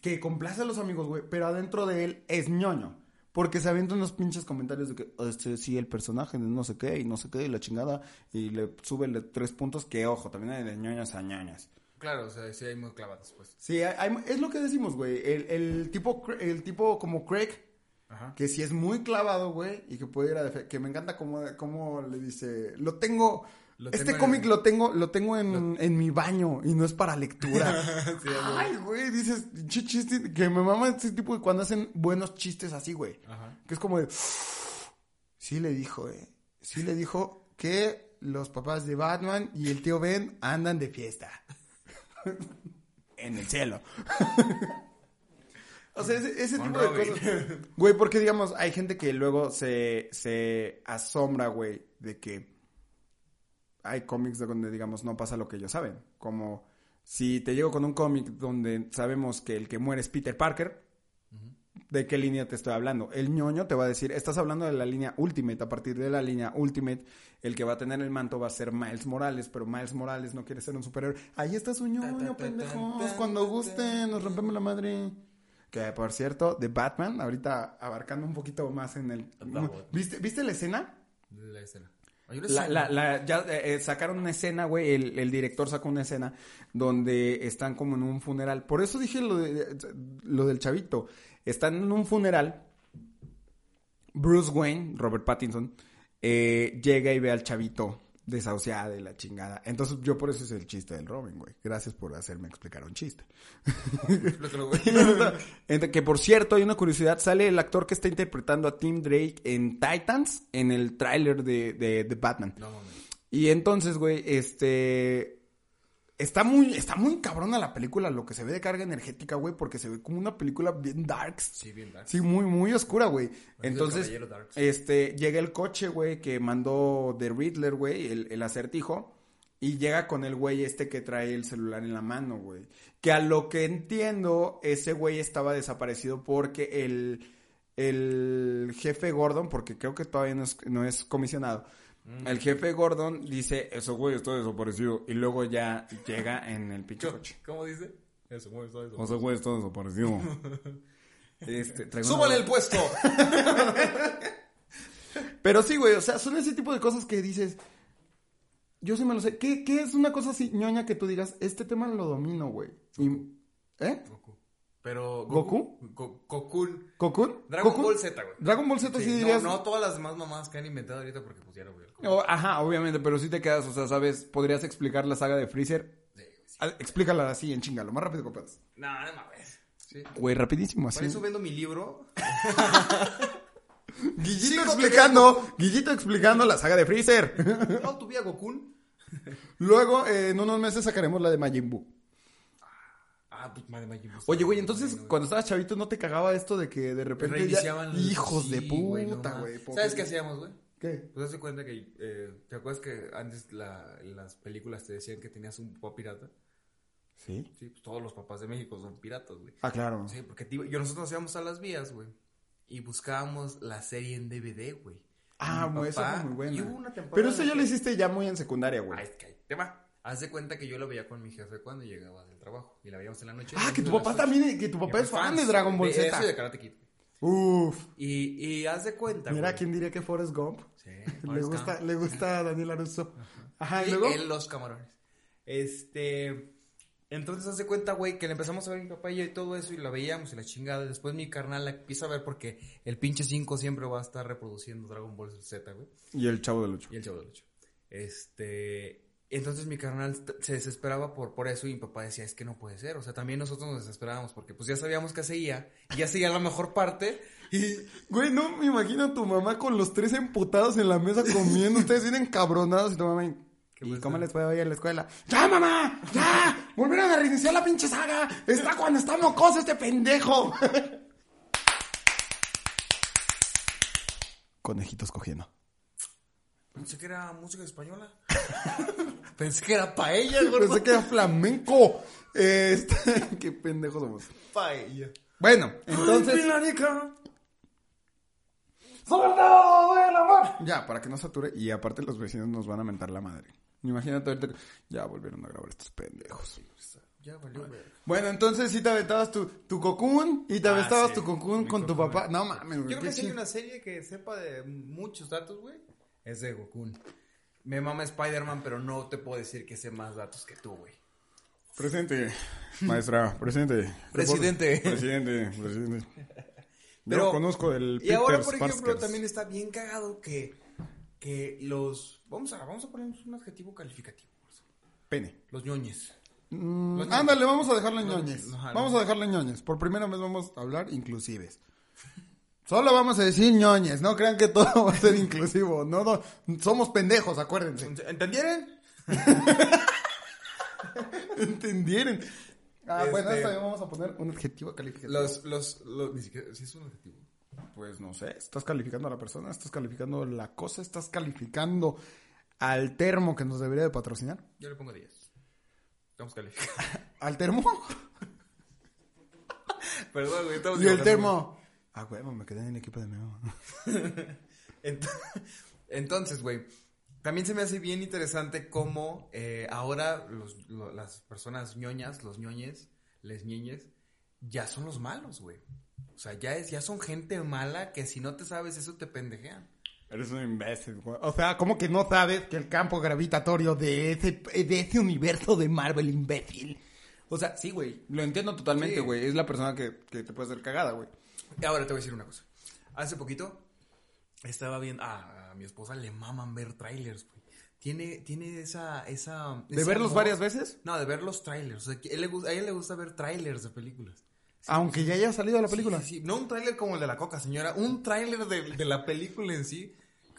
que complace a los amigos, güey, pero adentro de él es ñoño. Porque se avientan unos pinches comentarios de que, este, sí, el personaje de no sé qué, y no sé qué, y la chingada, y le sube tres puntos, que ojo, también hay de ñoñas a ñoñas. Claro, o sea, sí hay muy clavados, pues. Sí, hay- hay- es lo que decimos, güey. El, el tipo, el tipo como Craig, Ajá. que sí es muy clavado, güey, y que puede ir a que me encanta cómo, cómo le dice, lo tengo, Lo este en- cómic lo tengo, lo tengo en, en mi baño y no es para lectura. Sí. Ay, güey, dices, "Che, chiste, que me mama este tipo de cuando hacen buenos chistes así, güey. Ajá. Que es como de, sí le dijo, eh, sí le dijo que los papás de Batman y el tío Ben andan de fiesta. en el cielo. o sea, ese, tipo de cosas. Güey, porque digamos, hay gente que luego se, se asombra, güey, de que hay cómics de donde, digamos, no pasa lo que ellos saben. Como si te llego con un cómic donde sabemos que el que muere es Peter Parker, ¿de qué línea te estoy hablando? El ñoño te va a decir, estás hablando de la línea Ultimate. A partir de la línea Ultimate, el que va a tener el manto va a ser Miles Morales, pero Miles Morales no quiere ser un superhéroe. Ahí está su ñoño, pendejos. Cuando gusten, nos rompemos la madre. Que por cierto, de Batman, ahorita abarcando un poquito más en el. ¿Viste, ¿viste la escena? La escena. La, escena. la, la- ya eh, eh, sacaron una escena, güey, el, el director sacó una escena donde están como en un funeral. Por eso dije lo, de, lo del chavito. Están en un funeral. Bruce Wayne, Robert Pattinson, eh, llega y ve al chavito desahuciado y la chingada. Entonces yo por eso es el chiste del Robin, güey. Gracias por hacerme explicar un chiste. Explícalo, güey. Entre- que por cierto, hay una curiosidad, sale el actor que está interpretando a Tim Drake en Titans, en el tráiler de, de, de Batman. No. Y entonces, güey, este... Está muy, está muy cabrona la película, lo que se ve de carga energética, güey, porque se ve como una película bien darks. Sí, bien dark. Sí, muy, muy oscura, güey. Entonces, Darks. este, llega el coche, güey, que mandó The Riddler, güey, el, el acertijo. Y llega con el güey este que trae el celular en la mano, güey. Que a lo que entiendo, ese güey estaba desaparecido porque el, el jefe Gordon, porque creo que todavía no es, no es comisionado. El jefe Gordon dice, eso güey está desaparecido. Y luego ya llega en el pinche coche. ¿Cómo dice? Eso, güey, eso, eso. Ese güey está desaparecido. Este, ¡Súbale el puesto! Pero sí, güey, o sea, son ese tipo de cosas que dices. Yo sí me lo sé. ¿Qué, qué es una cosa así ñoña que tú digas? Este tema lo domino, güey. Y- ¿Eh? Goku. Pero... ¿Goku? Go-. ¿Cocoon? Dragon. Ball Z, güey. Dragon Ball Z sí, Sí, dirías. no, no todas las demás mamás que han inventado ahorita porque voy al Oh, ajá, obviamente, pero sí te quedas, o sea, ¿sabes? ¿Podrías explicar la saga de Freezer? Sí, güey, sí. Ah, Explícala así, en chinga, lo más rápido que puedas. No, no mames. Sí. Güey, rapidísimo, así. Por eso vendo mi libro. Guillito explicando, Guillito explicando la saga de Freezer. No, tuve a Gokun. Luego, eh, en unos meses sacaremos la de Majin Buu. Ah, pues madre Majin Buu. Oye, güey, entonces, Bueno, cuando estabas chavito, ¿no te cagaba esto de que de repente ya... Reiniciaban los- Hijos de Sí, no puta, güey. pobre- ¿Sabes qué hacíamos, güey? ¿Qué? Pues haz de cuenta que, eh, ¿te acuerdas que antes la, en las películas te decían que tenías un papá pirata? ¿Sí? Sí, pues todos los papás de México son piratas, güey. Ah, claro. Sí, porque tío, yo nosotros nos íbamos a las vías, güey. Y buscábamos la serie en DVD, güey. Ah, güey, esa fue muy buena. y hubo una temporada Pero eso ya lo hiciste ya muy en secundaria, güey. Ay, es que ahí te va. Haz de cuenta que yo lo veía con mi jefe cuando llegaba del trabajo. Y la veíamos en la noche. Ah, que tu papá también, que tu papá es fan de Dragon Ball de Z. eso y de Karate Kid. Uf. Y, y haz de cuenta, Mira, güey. ¿quién diría que Forrest Gump? Sí, Le gusta, Gump. le gusta a Daniel Aruso. Ajá, y Y luego. él los camarones. Este. Entonces hace cuenta, güey, que le empezamos a ver a mi papá y yo y todo eso y la veíamos y la chingada. Después mi carnal la empieza a ver porque el pinche 5 siempre va a estar reproduciendo Dragon Ball Z, güey. Y el chavo del 8. Y el chavo del 8. Este. Entonces mi carnal se desesperaba por, por eso y mi papá decía, es que no puede ser. O sea, también nosotros nos desesperábamos porque pues ya sabíamos que seguía y ya seguía la mejor parte. Y, güey, no me imagino a tu mamá con los tres emputados en la mesa comiendo. Ustedes vienen cabronados y tu mamá. ¿Y cómo les fue hoy en la escuela? ¡Ya, mamá! ¡Ya! ¡Volvieron a reiniciar la pinche saga! ¡Está cuando está mocoso este pendejo! Conejitos cogiendo. Pensé que era música española. Pensé que era paella, güey. Pensé que era flamenco. Este, qué pendejos somos. Paella. Bueno, entonces. ¡Soldado del amor! Ya, para que no sature. Y aparte los vecinos nos van a mentar la madre. Imagínate ahorita. Ya volvieron a grabar estos pendejos. Ya valió, güey. Bueno, entonces sí te aventabas tu, tu cocoon y te Ah, aventabas sí, tu cocoon mi con tu papá. No mames, güey. Yo creo que si hay una serie que sepa de muchos datos, güey. Es de Gokun. Me mama Spider-Man, pero no te puedo decir que sé más datos que tú, güey. Presente, maestra, presente. Presidente. Presidente, presidente. Pero- Yo conozco el Y ahora, por ejemplo, también está bien cagado que que los... Vamos a, vamos a poner un adjetivo calificativo. Pene. Los ñoñes. Mm, ándale, vamos a Los- ñoñes. Vamos a dejarlo en ñoñes. Por primera vez vamos a hablar inclusives. Solo vamos a decir ñoñes. No crean que todo va a ser inclusivo. No, no, somos pendejos, acuérdense. ¿Entendieron? ¿Entendieron? Ah, bueno, Este- esta vez vamos a poner un adjetivo calificativo. Los, los, los, ni siquiera, si es un adjetivo. Pues no sé, estás calificando a la persona, estás calificando la cosa, estás calificando al termo que nos debería de patrocinar. Yo le pongo 10. Estamos calificando. ¿Al termo? Perdón, güey, estamos y el termo. Ah, huevo, me quedé en el equipo de Memo. Ent- Entonces, güey, también se me hace bien interesante cómo eh, ahora los- lo- las personas ñoñas, los ñoñes, les ñeñes, ya son los malos, güey. O sea, ya, es, ya son gente mala que si no te sabes eso te pendejean. Eres un imbécil, güey. O sea, ¿cómo que no sabes que el campo gravitatorio de ese, de ese universo de Marvel, imbécil? O sea, sí, güey. Lo entiendo totalmente, Sí. güey. Es la persona que, que te puede hacer cagada, güey. Ahora te voy a decir una cosa. Hace poquito estaba viendo, ah, a mi esposa le maman ver trailers, güey. Tiene, tiene esa, esa... ¿De verlos amor- varias veces? No, de ver los trailers. O sea, que él le a ella le gusta ver trailers de películas. Aunque ya haya salido la película. Sí, No un tráiler como el de la coca, señora. Un tráiler de, de la película en sí.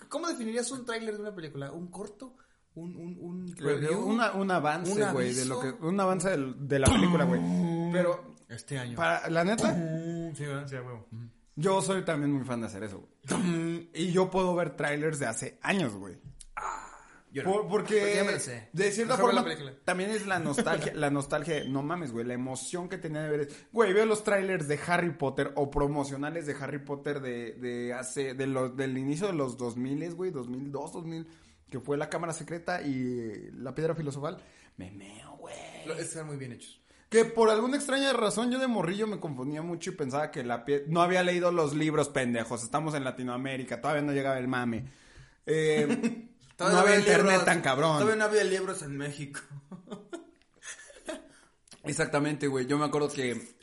¿Cómo definirías un tráiler de una película? ¿Un corto? ¿Un, un, un? Una- un avance, ¿Un güey, de lo que, un avance del- de la película, güey. Pero, Este año. para, la neta, Sí, ¿verdad? Sí, a huevo. yo soy también muy fan de hacer eso, güey. Y yo puedo ver trailers de hace años, güey. Yo no. Por- porque, de cierta Mejor forma también es la nostalgia, la nostalgia, no mames, güey, la emoción que tenía de ver, güey, veo los trailers de Harry Potter o promocionales de Harry Potter de, de hace, de los, del inicio de los 2000, güey, 2002, 2000, que fue la cámara secreta y la piedra filosofal, me meo, güey. Están muy bien hechos. Que por alguna extraña razón yo de morrillo me confundía mucho y pensaba que la pie... no había leído los libros pendejos. Estamos en Latinoamérica, todavía no llegaba el mame. Eh, no había internet libros- tan cabrón. Todavía no había libros en México. Exactamente, güey. Yo me acuerdo que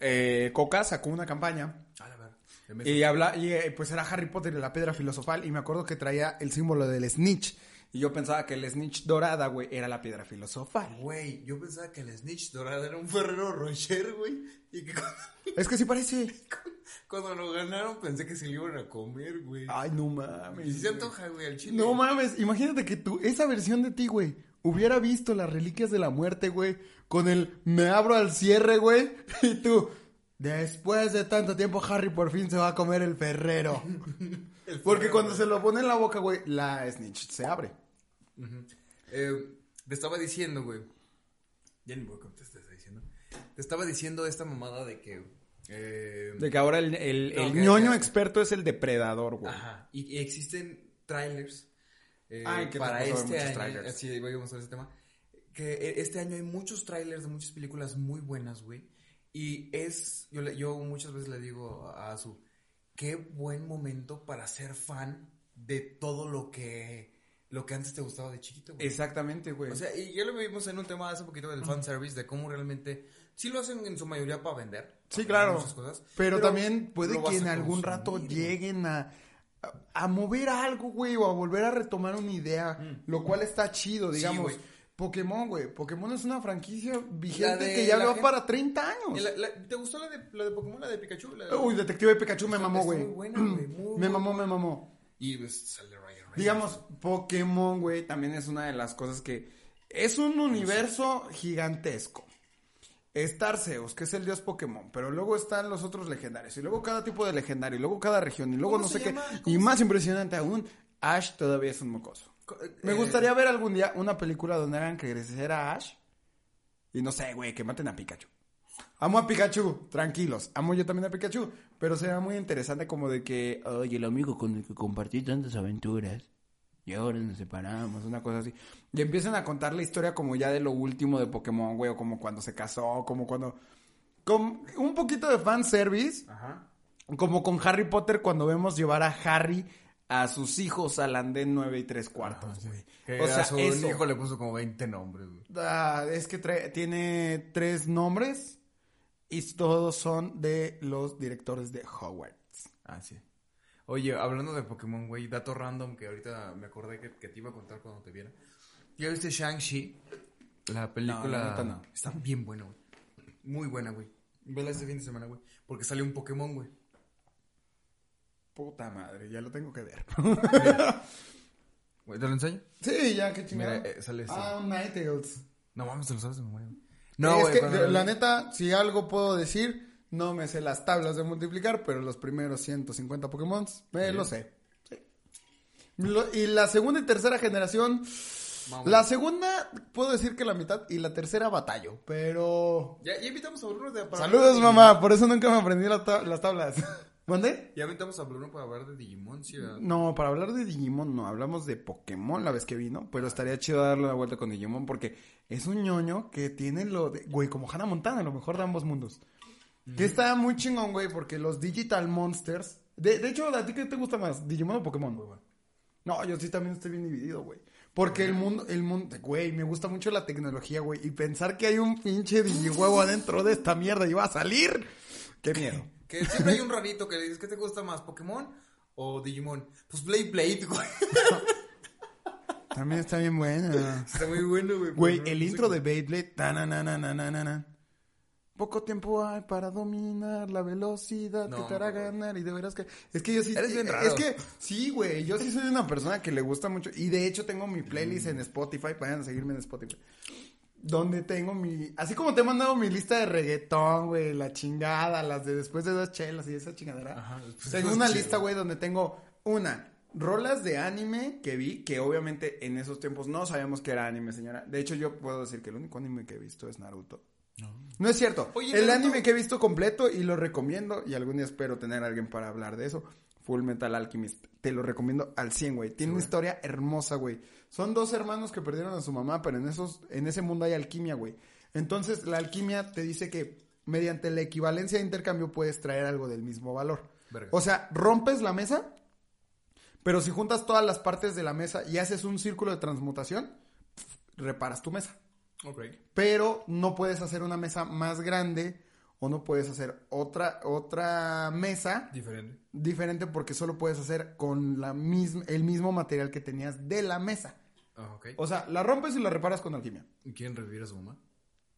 eh, Coca sacó una campaña A la verdad. y habla y eh, pues era Harry Potter y la piedra filosofal y me acuerdo que traía el símbolo del snitch y yo pensaba que el snitch dorada, güey, era la piedra filosofal. Güey, yo pensaba que el Snitch dorado era un Ferrero Rocher, güey. Y que cuando, Es que sí parece. cuando lo ganaron pensé que se lo iban a comer, güey. Ay, no mames. Y se antoja, güey, al chile. No mames, imagínate que tú, esa versión de ti, güey, hubiera visto las reliquias de la muerte, güey, con el me abro al cierre, güey, y tú, después de tanto tiempo, Harry por fin se va a comer el ferrero. Porque cuando se lo pone en la boca, güey, la snitch se abre. Eh, te estaba diciendo, güey. Ya ni me acuerdo qué te estaba diciendo. Te estaba diciendo esta mamada de que. eh, De que ahora el, el, No, el que- ñoño que- experto es el depredador, güey. Ajá. Y, y existen trailers. eh, Ay, que para este año. trailers. Así, vamos a ese tema. Que eh, este año hay muchos trailers de muchas películas muy buenas, güey. Y es. Yo, yo muchas veces le digo a Azu. Qué buen momento para ser fan de todo lo que. Lo que antes te gustaba de chiquito, güey. Exactamente, güey. O sea, y ya lo vimos en un tema hace poquito del fanservice, de cómo realmente sí lo hacen en su mayoría para vender. Sí, para claro. vender muchas cosas, pero, también puede que en algún rato güey. lleguen a, a, a mover algo, güey, o a volver a retomar una idea, lo cual está chido, digamos. güey. Pokémon, güey. Pokémon es una franquicia vigente de que ya va gente- para 30 años. Y la- la- ¿Te gustó la de, la de Pokémon, la de Pikachu? De- Uy, Detective Pikachu me mamó, güey. muy buena, güey, muy, Me mamó, me mamó. Y pues sale. Digamos, Pokémon, güey, también es una de las cosas que es un universo gigantesco. Está Arceus, que es el dios Pokémon, pero luego están los otros legendarios, y luego cada tipo de legendario, y luego cada región, y luego ¿Cómo no sé qué. Y ¿Cómo más impresionante aún, Ash todavía es un mocoso. Co- eh, Me gustaría ver algún día una película donde hagan que crecer a Ash. Y no sé, güey, que maten a Pikachu. Amo a Pikachu, tranquilos. Amo yo también a Pikachu. Pero será muy interesante como de que, oye, el amigo con el que compartí tantas aventuras. Y ahora nos separamos, una cosa así. Y empiezan a contar la historia como ya de lo último de Pokémon, güey. O como cuando se casó, como cuando... Con un poquito de fanservice. Ajá. Como con Harry Potter cuando vemos llevar a Harry a sus hijos al andén 9 y 3 cuartos, güey. Que O sea, a su eso. hijo le puso como 20 nombres, güey. Ah, es que tiene tres nombres y todos son de los directores de Hogwarts. Ah, sí. Oye, hablando de Pokémon, güey, dato random que ahorita me acordé que, que te iba a contar cuando te viera. ¿Ya viste Shang-Chi? La película No, no. está bien buena, güey. Muy buena, güey. Vela este fin de semana, güey. Porque salió un Pokémon, güey. Puta madre, ya lo tengo que ver. Güey, ¿Te lo enseño? sí, ya, qué chingada. Mira, eh, sale este. Ah, Ninetales. No mames, te lo sabes de memoria, güey. No, No, es güey. que, la neta, si algo puedo decir, no me sé las tablas de multiplicar, pero los primeros 150 Pokémon, me lo sé. Sí. Lo- y la segunda y tercera generación, Vamos. la segunda, puedo decir que la mitad, y la tercera batallo, pero... Ya, ya invitamos a Bruno de para Saludos, mamá, por eso nunca me aprendí la ta- las tablas. Digimon. Ya invitamos a Bruno para hablar de Digimon, sí. No, para hablar de Digimon no, hablamos de Pokémon la vez que vino, pero estaría chido darle una vuelta con Digimon porque es un ñoño que tiene lo de, güey, como Hannah Montana, lo mejor de ambos mundos. Que está muy chingón, güey, porque los Digital Monsters, de, de hecho, ¿a ti qué te gusta más, Digimon o Pokémon? No, yo sí también estoy bien dividido, güey. Porque el mundo, el mundo, güey, me gusta mucho la tecnología, güey, y pensar que hay un pinche Digihuevo adentro de esta mierda y va a salir, qué miedo. Que siempre hay un rarito que le dices, ¿qué te gusta más, Pokémon o Digimon? Pues Blade Blade, güey. También está bien buena. Está muy bueno, güey. Güey, el intro de Beyblade. tanananananana. Poco tiempo hay para dominar la velocidad No, que te hará güey. ganar y de veras que... Es que yo sí... Eres bien es raro. que, sí, güey, yo sí soy una persona que le gusta mucho. Y de hecho tengo mi playlist en Spotify, vayan a seguirme en Spotify. Donde tengo mi... Así como te he mandado mi lista de reggaetón, güey, la chingada, las de después de dos chelas y esa chingadera. Ajá, tengo una lista, güey, donde tengo una... Rolas de anime que vi, que obviamente en esos tiempos no sabíamos que era anime, señora. De hecho, yo puedo decir que el único anime que he visto es Naruto. No es cierto. Oye, el Naruto- anime que he visto completo y lo recomiendo, y algún día espero tener a alguien para hablar de eso, Full Metal Alchemist. Te lo recomiendo al 100, güey. Tiene una historia hermosa, güey. Son dos hermanos que perdieron a su mamá, pero en, esos, en ese mundo hay alquimia, güey. Entonces, la alquimia te dice que mediante la equivalencia de intercambio puedes traer algo del mismo valor. Verga. O sea, rompes la mesa, pero si juntas todas las partes de la mesa y haces un círculo de transmutación, reparas tu mesa pero no puedes hacer una mesa más grande o no puedes hacer otra otra mesa Diferente. diferente porque solo puedes hacer con la misma el mismo material que tenías de la mesa. Ah, ok. O sea, la rompes y la reparas con alquimia. ¿Y ¿Quieren revivir a su mamá?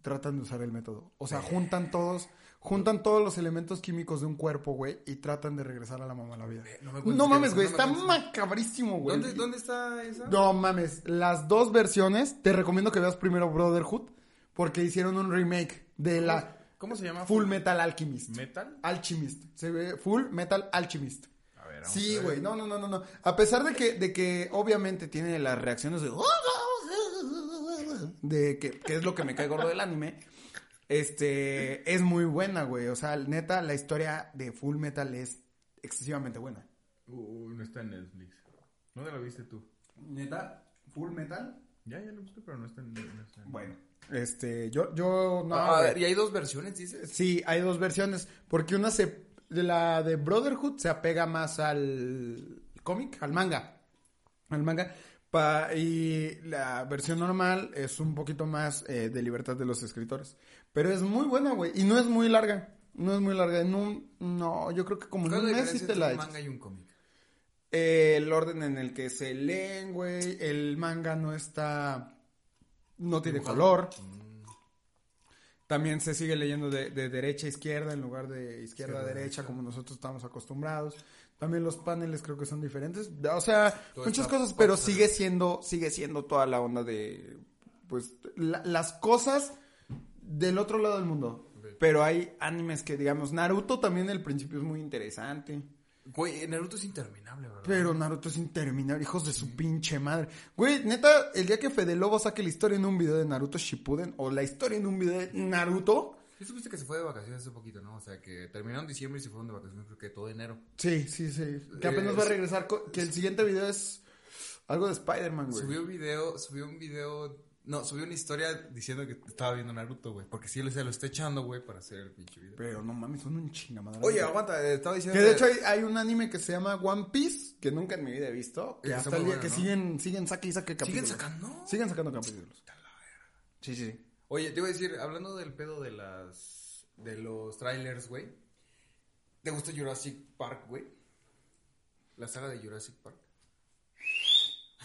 Tratan de usar el método. O sea, juntan todos juntan todos los elementos químicos de un cuerpo, güey, y tratan de regresar a la mamá a la vida. no me No, mames, eso, güey, no me está cuentes macabrísimo, güey. ¿Dónde, ¿Dónde está esa? No mames, las dos versiones, te recomiendo que veas primero Brotherhood, porque hicieron un remake de la ¿Cómo se llama? Full Metal Alchemist. ¿Metal? Alchemist. Se ve Full Metal Alchemist. A ver, Sí, a güey, no, no, no, no, no. A pesar de que, de que obviamente tiene las reacciones de... De que, que es lo que me cae gordo del anime. Este, es muy buena, güey. O sea, neta, la historia de Full Metal es excesivamente buena. Uy, no está en Netflix. ¿Dónde la viste tú? Neta, Full Metal. Ya, ya lo viste, pero no está en Netflix. Bueno, este, yo, yo, no. a güey. ver, y hay dos versiones, dices. Sí, hay dos versiones, porque una se, la de Brotherhood se apega más al cómic, al manga, al manga, pa- y la versión normal es un poquito más eh, de libertad de los escritores, pero es muy buena, güey, y no es muy larga, no es muy larga, un, no, yo creo que como en ¿Cuál un es la un manga y un cómic? Eh, el orden en el que se leen, güey, el manga no está, no tiene Dibujado. color. Mm. También se sigue leyendo de, de derecha a izquierda en lugar de izquierda a derecha como nosotros estamos acostumbrados. También los paneles creo que son diferentes. O sea, Todo muchas cosas, pero sigue siendo, sigue siendo toda la onda de, pues, la- las cosas del otro lado del mundo. Pero hay animes que, digamos, Naruto también al principio es muy interesante. Güey, Naruto es interminable, ¿verdad? Pero Naruto es interminable, hijos de su pinche madre. Güey, neta, el día que Fede Lobo saque la historia en un video de Naruto Shippuden o la historia en un video de Naruto, Sí supiste que se fue de vacaciones hace poquito, ¿no? O sea, que terminaron diciembre y se fueron de vacaciones creo que todo enero. Sí, sí, sí. Que apenas Eh, va a regresar. Que el siguiente video es algo de Spider-Man, güey. Subió un video, subió un video, no, subió una historia diciendo que estaba viendo Naruto, güey. Porque sí, se lo está echando, güey, para hacer el pinche video. Pero no mames, son un chingamadral. Oye, aguanta, eh, estaba diciendo Que de hecho hay, hay un anime que se llama One Piece, que nunca en mi vida he visto. Que hasta el día bueno, que ¿no? siguen, siguen saque y saque ¿Siguen capítulos. sacando? Siguen sacando capítulos. Sí, sí, sí. Oye, te iba a decir, hablando del pedo de las, de los trailers, güey. ¿Te gusta Jurassic Park, güey? La saga de Jurassic Park.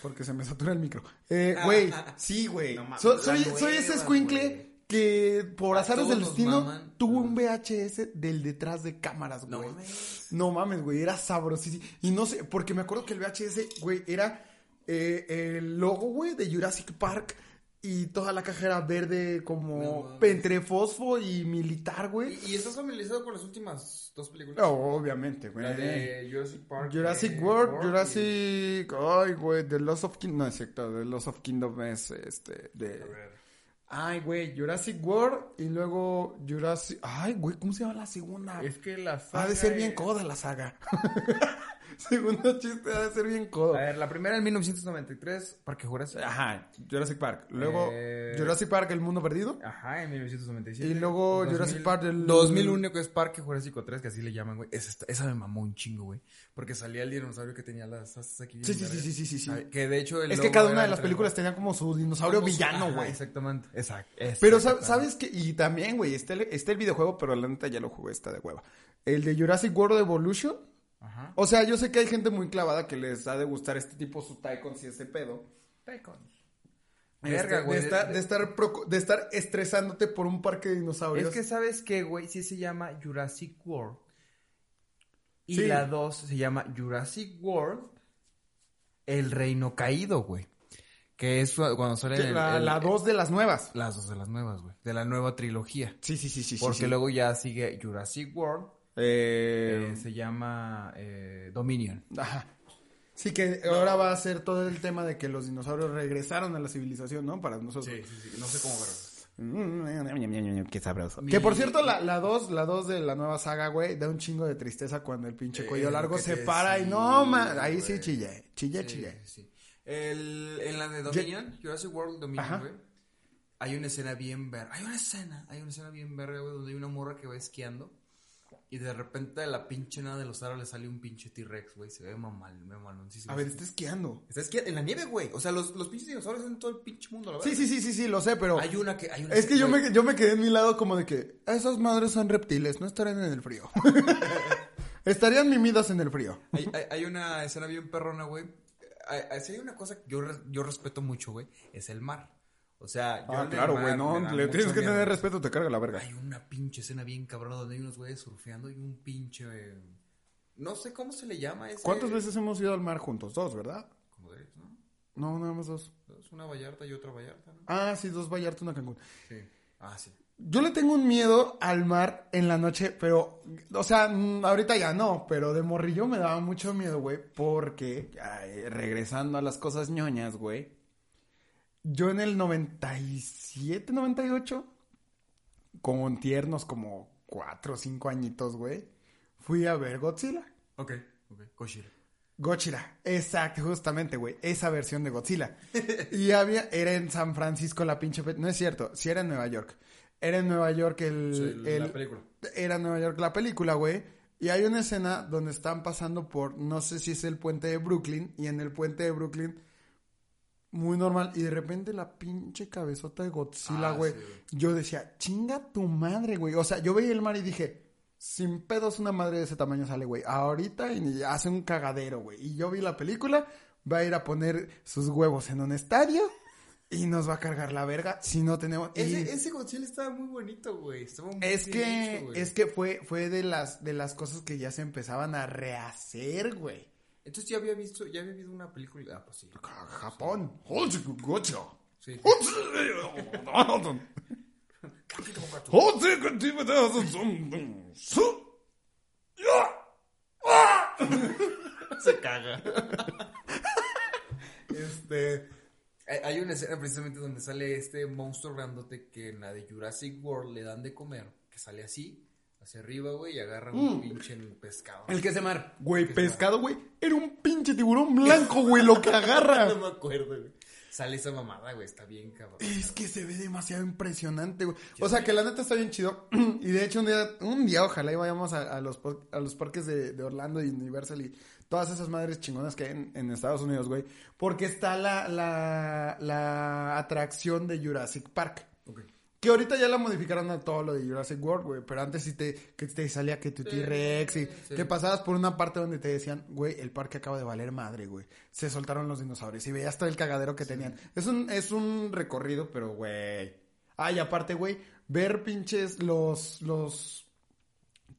Porque se me satura el micro. Eh, güey, sí, güey. No So- soy, nueva, soy ese escuincle que por azares del destino tuvo un VHS del detrás de cámaras, No güey. mames. No mames, güey, era sabrosísimo. Y no sé, porque me acuerdo que el VHS, güey, era eh, el logo, güey, de Jurassic Park. Y toda la caja era verde No como mames. entre fosfo y militar, güey. ¿Y, y estás familiarizado con las últimas dos películas? No, obviamente, güey. La de Jurassic Park. Jurassic eh, World, World Jurassic... Ay, güey, The Lost of Kingdom... No, es cierto, The Lost of Kingdom es este... De... A ver. Ay, güey, Jurassic World y luego Jurassic... Ay, güey, ¿cómo se llama la segunda? Es que la Ha de ser saga bien es- coda la saga. Segundo chiste, ha de ser bien codo. A ver, la primera en 1993, Parque Jurásico. Ajá, Jurassic Park. Luego Eh, Jurassic Park, El Mundo Perdido. Ajá, en 1997. Y luego Jurassic Park del- 2001, que es Parque Jurásico 3, que así le llaman, güey. Esa, me mamó un chingo, güey. Porque salía el dinosaurio que tenía las asas aquí. Sí, sí, sí, sí, sí, sí, sí. Que de hecho el Es que cada una de las películas tenía como su dinosaurio como villano, güey. Exactamente. Exacto. Pero sab- sabes que, y también, güey, está el, está el videojuego, pero la neta ya lo jugué, está de hueva. El de Jurassic World Evolution. Ajá. O sea, yo sé que hay gente muy clavada que les ha de gustar este tipo sus Tycons y ese pedo. Verga, Este, güey. De estar, de, estar proco- de estar estresándote por un parque de dinosaurios. Es que sabes que, güey, sí se llama Jurassic World. Y Sí. la 2 se llama Jurassic World, El Reino Caído, güey. Que es cuando sale el- la, el- la dos de las nuevas. Las dos de las nuevas, güey. De la nueva trilogía. Sí, sí, sí, sí. Porque sí. luego ya sigue Jurassic World. Eh, eh, se llama eh, Dominion. Ajá. Sí, que ahora va a ser todo el tema de que los dinosaurios regresaron a la civilización, ¿no? Para nosotros. sí, sí. No sé cómo verlo. Mm, Qué sabroso. Mi- Que por cierto, la, la dos, la dos de la nueva saga, güey, da un chingo de tristeza cuando el pinche cuello largo se para y sí, no, man, ahí sí chillé, chillé, Sí, chillé. sí, sí. El, en la de Dominion, Jurassic World Dominion, Ajá. güey. Hay una escena bien verga. Hay una escena, hay una escena bien verga, güey, donde hay una morra que va esquiando. Y de repente de la pinche nada de los árboles sale un pinche T-Rex, güey. Se ve mamal, me maloncísimo. A ver, está esquiando. Está esquiando en la nieve, güey. O sea, los, los pinches dinosaurios en todo el pinche mundo, la verdad. Sí, sí, sí, sí, sí, lo sé, pero Hay una que. Hay una es que yo me, yo me quedé en mi lado como de que esas madres son reptiles, no estarían en el frío. Estarían mimidas en el frío. Hay, hay, hay una escena bien perrona, güey. Hay- si hay una cosa que yo, yo respeto mucho, güey, es el mar. O sea, yo Ah, claro, güey, no, le tienes que miedo. tener respeto, te carga la verga. Hay una pinche escena bien cabrona donde hay unos güeyes surfeando y un pinche... eh, No sé cómo se le llama ese... ¿Cuántas veces hemos ido al mar juntos? Dos, ¿verdad? Como de, ¿no? No, nada más dos. Es una Vallarta y otra Vallarta, ¿no? Ah, sí, dos Vallarta, una Cancún. Sí. Ah, sí. Yo le tengo un miedo al mar en la noche, pero, o sea, mm, ahorita ya no, pero de morrillo me daba mucho miedo, güey, porque, ay, regresando a las cosas ñoñas, güey, yo en el 97, 98, con tiernos como cuatro o cinco añitos, güey, fui a ver Godzilla. Ok, ok. Godzilla. Godzilla, exacto, justamente, güey, esa versión de Godzilla. Y había, era en San Francisco la pinche, no es cierto, sí era en Nueva York. Era en Nueva York el, Sí, la el- película. Era en Nueva York la película, güey. Y hay una escena donde están pasando por, no sé si es el puente de Brooklyn, y en el puente de Brooklyn, muy normal, y de repente la pinche cabezota de Godzilla, Ah, güey. sí, yo decía, chinga tu madre, güey. O sea, yo veía el mar y dije, sin pedos una madre de ese tamaño sale, güey. Ahorita y hace un cagadero, güey. Y yo vi la película, va a ir a poner sus huevos en un estadio y nos va a cargar la verga si no tenemos... y- Ese, ese Godzilla estaba muy bonito, güey. Estaba muy es bien que, hecho, güey. es que fue, fue de las, de las cosas que ya se empezaban a rehacer, güey. Entonces ya había visto, ya había visto una película. Ah, pues sí. Ja- Japón. Sí. Se caga. este. Hay una escena precisamente donde sale este monstruo grandote que en la de Jurassic World le dan de comer. Que sale así, hacia arriba, güey, y agarra un pinche pescado. El que es de mar. Güey, pescado, güey. Era un pinche tiburón blanco, güey, lo que agarra. No me acuerdo, güey. Sale esa mamada, güey, está bien cabrón. Es que se ve demasiado impresionante, güey. O sea, que la neta está bien chido. Y de hecho, un día, un día ojalá y vayamos a, a los, a los parques de, de Orlando y Universal y todas esas madres chingonas que hay en, en Estados Unidos, güey. Porque está la, la, la atracción de Jurassic Park. Ok. Que ahorita ya la modificaron a todo lo de Jurassic World, güey. Pero antes sí te, que te salía que tu T-Rex y que pasabas por una parte donde te decían, güey, el parque acaba de valer madre, güey. Se soltaron los dinosaurios y veías todo el cagadero que tenían. Es un, es un recorrido, pero, güey. Ay, aparte, güey, ver pinches los, los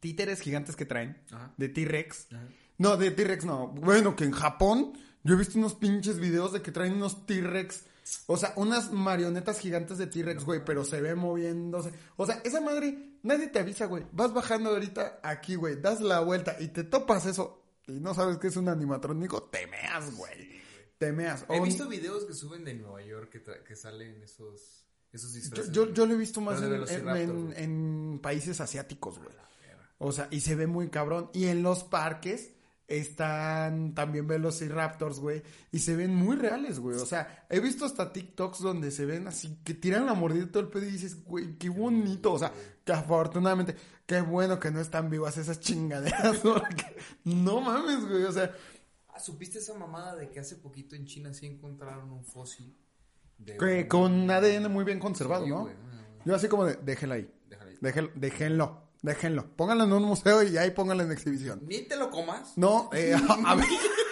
títeres gigantes que traen Ajá. de T-Rex. No, de T-Rex no. Bueno, que en Japón yo he visto unos pinches videos de que traen unos T-Rex. O sea, unas marionetas gigantes de T-Rex, güey, pero se ve moviéndose. O sea, esa madre, nadie te avisa, güey. Vas bajando ahorita aquí, güey, das la vuelta y te topas eso y no sabes que es un animatrónico, te meas, güey. Te meas. He O- visto videos que suben de Nueva York que, tra- que salen esos, esos yo, disfraces. yo, yo lo he visto más en, en países asiáticos, güey. O sea, y se ve muy cabrón. Y en los parques están también Velociraptors, güey. Y se ven muy reales, güey. O sea, he visto hasta TikToks donde se ven así, que tiran la mordida todo el pedo y dices, güey, qué bonito. O sea, que afortunadamente, qué bueno que no están vivas esas chingaderas. porque no mames, güey. O sea, Ah, ¿Supiste esa mamada de que hace poquito en China sí encontraron un fósil? De que un- con ADN muy bien conservado, Sí, ¿no? güey, no, no. Yo así como de, déjela ahí. Déjala ahí. Déjelo, déjenlo, déjenlo. Pónganlo en un museo y ahí pónganlo en exhibición. Ni te lo comas. No, eh, a, a ver,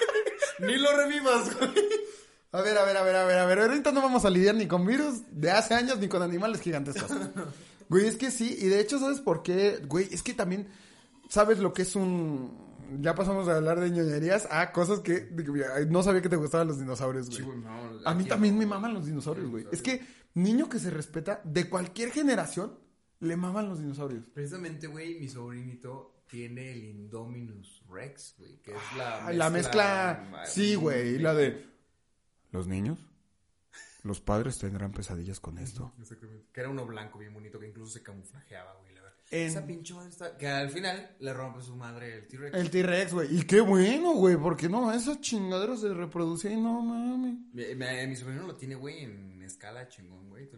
Ni lo revivas, güey. a ver, a ver, a ver, a ver, a ver. Ahorita no vamos a lidiar ni con virus de hace años ni con animales gigantescos. Güey, es que sí, y de hecho, ¿sabes por qué? Güey, es que también, ¿sabes lo que es un... Ya pasamos de hablar de ñoñerías a cosas que no sabía que te gustaban los dinosaurios, güey. Sí, güey, no, A mí también me maman los dinosaurios, güey. Es que niño que se respeta de cualquier generación le maman los dinosaurios. Precisamente, güey, mi sobrinito tiene el Indominus Rex, güey, que es la Ay, la mezcla, sí, güey, la de los niños, los padres tendrán pesadillas con esto. Exactamente. Que era uno blanco bien bonito que incluso se camuflajeaba, güey, la verdad. En- Esa pinche madre está... Que al final le rompe su madre el T-Rex. El T-Rex, güey, y qué bueno, güey, porque no, esos chingaderos se reproducen y no mames. Mi, mi- mi sobrino lo tiene, güey, en escala chingón, güey.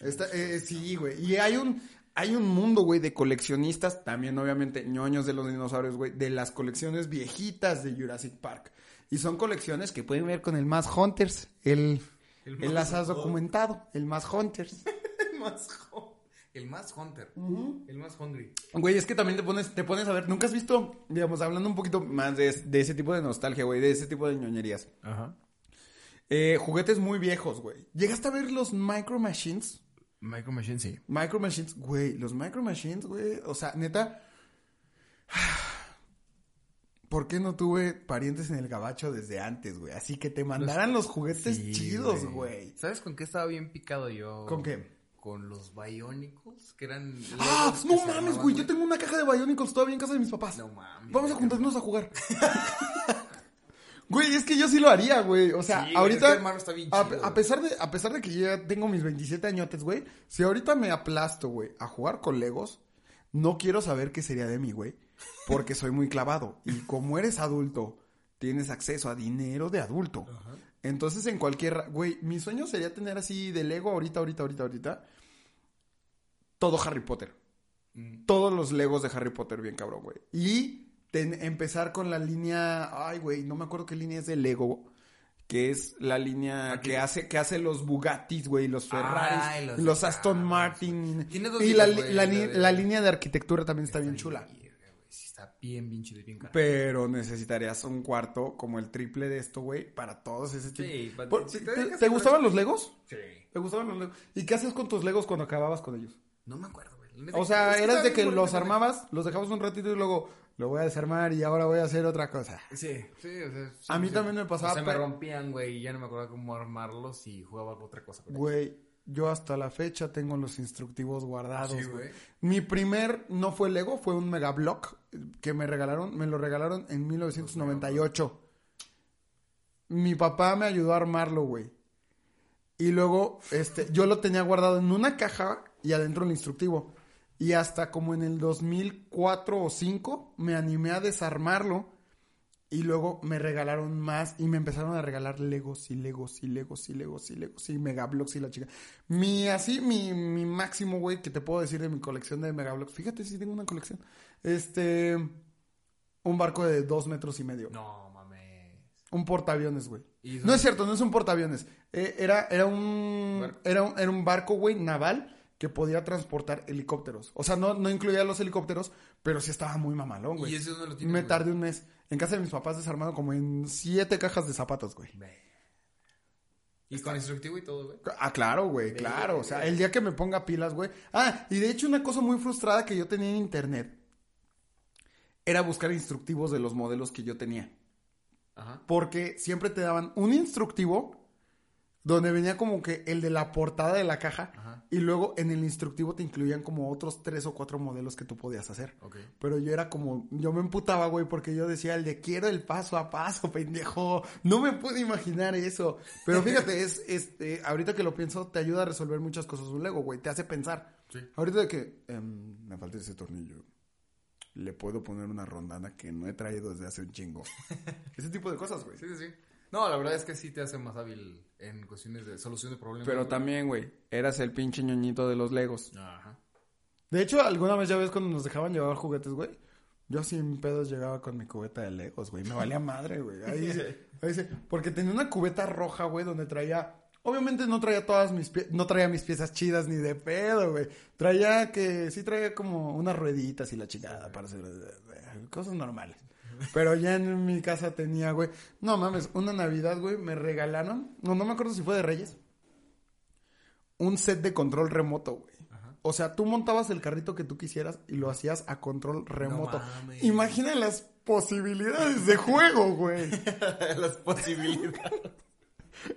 Está eh, sí, güey, y hay un, hay un mundo, güey, de coleccionistas, también obviamente ñoños de los dinosaurios, güey, de las colecciones viejitas de Jurassic Park. Y son colecciones que pueden ver con el más Hunters, el, El el, has documentado, el más Hunters. el más... jo- El más Hunter. El más Hungry. Güey, es que también te pones, te pones a ver, nunca has visto, digamos, hablando un poquito más de, de ese tipo de nostalgia, güey, de ese tipo de ñoñerías. Ajá. Eh, juguetes muy viejos, güey. ¿Llegaste a ver los Micro Machines? Micro Machine, sí. Micro Machines, güey, los Micro Machines, güey, o sea, neta. ¿Por qué no tuve parientes en el gabacho desde antes, güey? Así que te mandaran los, juguetes Sí, chidos, güey. ¿Sabes con qué estaba bien picado yo? ¿Con qué? Con los Bionicles, que eran... ¡Ah! No mames, güey, yo tengo una caja de Bionicles todavía en casa de mis papás. No mames. Vamos a juntarnos a jugar. Güey, es que yo sí lo haría, güey. O sea, Sí, ahorita. es que armarlo está bien a, chido, a pesar de, a pesar de que yo ya tengo mis 27 añotes, güey. Si ahorita me aplasto, güey, a jugar con Legos, no quiero saber qué sería de mí, güey. Porque soy muy clavado. Y como eres adulto, tienes acceso a dinero de adulto. Entonces, en cualquier. Güey, mi sueño sería tener así de Lego ahorita, ahorita, ahorita, ahorita. Todo Harry Potter. Todos los Legos de Harry Potter, bien cabrón, güey. Y ten- empezar con la línea. Ay, güey, no me acuerdo qué línea es de Lego. Que es la línea que hace, que hace los Bugattis, güey, los Ferraris, Ay, los, Aston Martin. Tiene dos y la, la la li- de- la línea de arquitectura también está bien chula. Güey, Sí, está bien, bien chido y bien caro. Pero necesitarías un cuarto como el triple de esto, güey, para todos ese tipo. Sí, Por- si ¿Te, te te- gustaban los Legos? Sí. ¿Te gustaban los Legos? ¿Y qué haces con tus Legos cuando acababas con ellos? No me acuerdo, güey. O sea, eras de que bien los armabas, los dejabas un ratito y luego lo voy a desarmar y ahora voy a hacer otra cosa. Sí, sí, o sea. sí, A mí sí. también me pasaba, O sea, me rompían, güey, y ya no me acordaba cómo armarlos y jugaba otra cosa. Güey, yo hasta la fecha tengo los instructivos guardados, Sí, güey. güey. Mi primer no fue Lego, fue un Megablock que me regalaron, me lo regalaron en 1998. Mi papá me ayudó a armarlo, güey. Y luego, este, yo lo tenía guardado en una caja y adentro el instructivo. Y hasta como en el 2004 o 2005 me animé a desarmarlo. Y luego me regalaron más y me empezaron a regalar Legos y Legos y Legos y Legos y Legos y Megablocks y la chica. Mi, así, mi, mi máximo, güey, que te puedo decir de mi colección de Megablocks. Fíjate si tengo una colección. Este, un barco de dos metros y medio. No, mames. Un portaaviones, güey. ¿Y No es cierto, no es un portaaviones. Eh, era, era un, Barco. era un, era un barco, güey, naval que podía transportar helicópteros. O sea, no, no incluía los helicópteros, pero sí estaba muy mamalón, güey. ¿Y ese dónde lo tienes, Me güey? tardé un mes. En casa de mis papás desarmado como en siete cajas de zapatos, güey. Y con instructivo y todo, güey. Ah, claro, güey, claro. O sea, el día que me ponga pilas, güey. Ah, y de hecho una cosa muy frustrada que yo tenía en internet era buscar instructivos de los modelos que yo tenía. Ajá. Porque siempre te daban un instructivo donde venía como que el de la portada de la caja Ajá. Y luego en el instructivo te incluían como otros tres o cuatro modelos que tú podías hacer. Ok. Pero yo era como, yo me emputaba, güey, porque yo decía el de quiero el paso a paso, pendejo. No me puedo imaginar eso. Pero fíjate, es, este, ahorita que lo pienso, te ayuda a resolver muchas cosas un Lego, güey. Te hace pensar. Sí. Ahorita de que em, me falta ese tornillo. Le puedo poner una rondana que no he traído desde hace un chingo. Ese tipo de cosas, güey. Sí, sí, sí. No, la verdad es que sí te hace más hábil en cuestiones de solución de problemas. Pero güey. también, güey, eras el pinche ñoñito de los Legos. Ajá. De hecho, alguna vez ya ves cuando nos dejaban llevar juguetes, güey. Yo sin pedos llegaba con mi cubeta de Legos, güey. Me valía madre, güey. Ahí dice, ahí dice, porque tenía una cubeta roja, güey, donde traía. Obviamente no traía todas mis pie- no traía mis piezas chidas ni de pedo, güey. Traía que sí traía como unas rueditas y la chingada para hacer eh, cosas normales. Pero ya en mi casa tenía, güey. No mames, una Navidad, güey, me regalaron. No, no me acuerdo si fue de Reyes. Un set de control remoto, güey. O sea, tú montabas el carrito que tú quisieras y lo hacías a control remoto. mames. Imagina las posibilidades de juego, güey. Las posibilidades.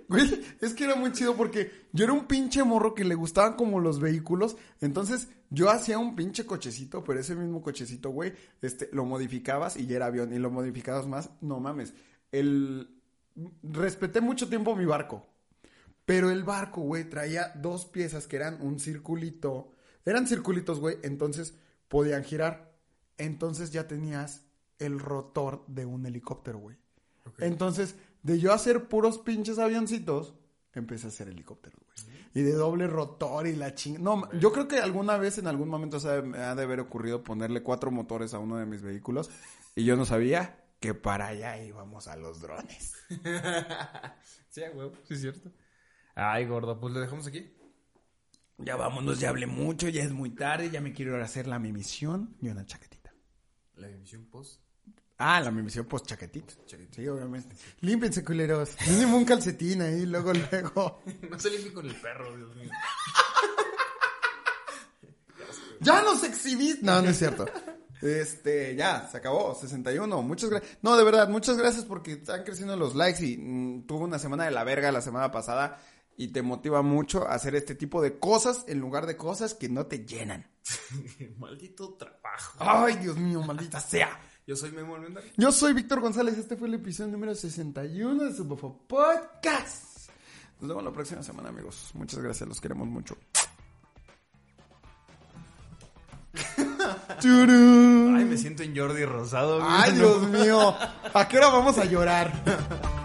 Güey, es que era muy chido porque yo era un pinche morro que le gustaban como los vehículos. Entonces, yo hacía un pinche cochecito, pero ese mismo cochecito, güey, este, lo modificabas y ya era avión. Y lo modificabas más, no mames. El... Respeté mucho tiempo mi barco. Pero el barco, güey, traía dos piezas que eran un circulito. Eran circulitos, güey, entonces podían girar. Entonces ya tenías el rotor de un helicóptero, güey. Entonces, de yo hacer puros pinches avioncitos, empecé a hacer helicópteros, güey. Y de doble rotor y la ching... No, yo creo que alguna vez, en algún momento, se me ha de haber ocurrido ponerle cuatro motores a uno de mis vehículos. Y yo no sabía que para allá íbamos a los drones. sí, güey, sí es cierto. Ay, gordo, pues le dejamos aquí. Ya vámonos, ya hablé mucho, ya es muy tarde, ya me quiero ir a hacer la mimisión y una chaquetita. La emisión post. Ah, la mimisión post chaquetita. Chaquetita. Sí, obviamente. Límpense, culeros. Mínimo un calcetín ahí, luego, luego. no se limpie con el perro, Dios mío. ¡Ya nos exhibís! No, no es cierto. Este, ya, se acabó, 61. Muchas gracias. No, de verdad, muchas gracias porque están creciendo los likes y mm, tuve una semana de la verga la semana pasada y te motiva mucho a hacer este tipo de cosas en lugar de cosas que no te llenan. Maldito trabajo. Ay, Dios mío, maldita sea. Yo soy Memo Almendar. Yo soy Víctor González, este fue el episodio número 61 de Subofo Podcast. Nos vemos la próxima semana, amigos. Muchas gracias, los queremos mucho. Ay, me siento en Jordi Rosado. Ay, Dios mío. ¿A qué hora vamos a llorar?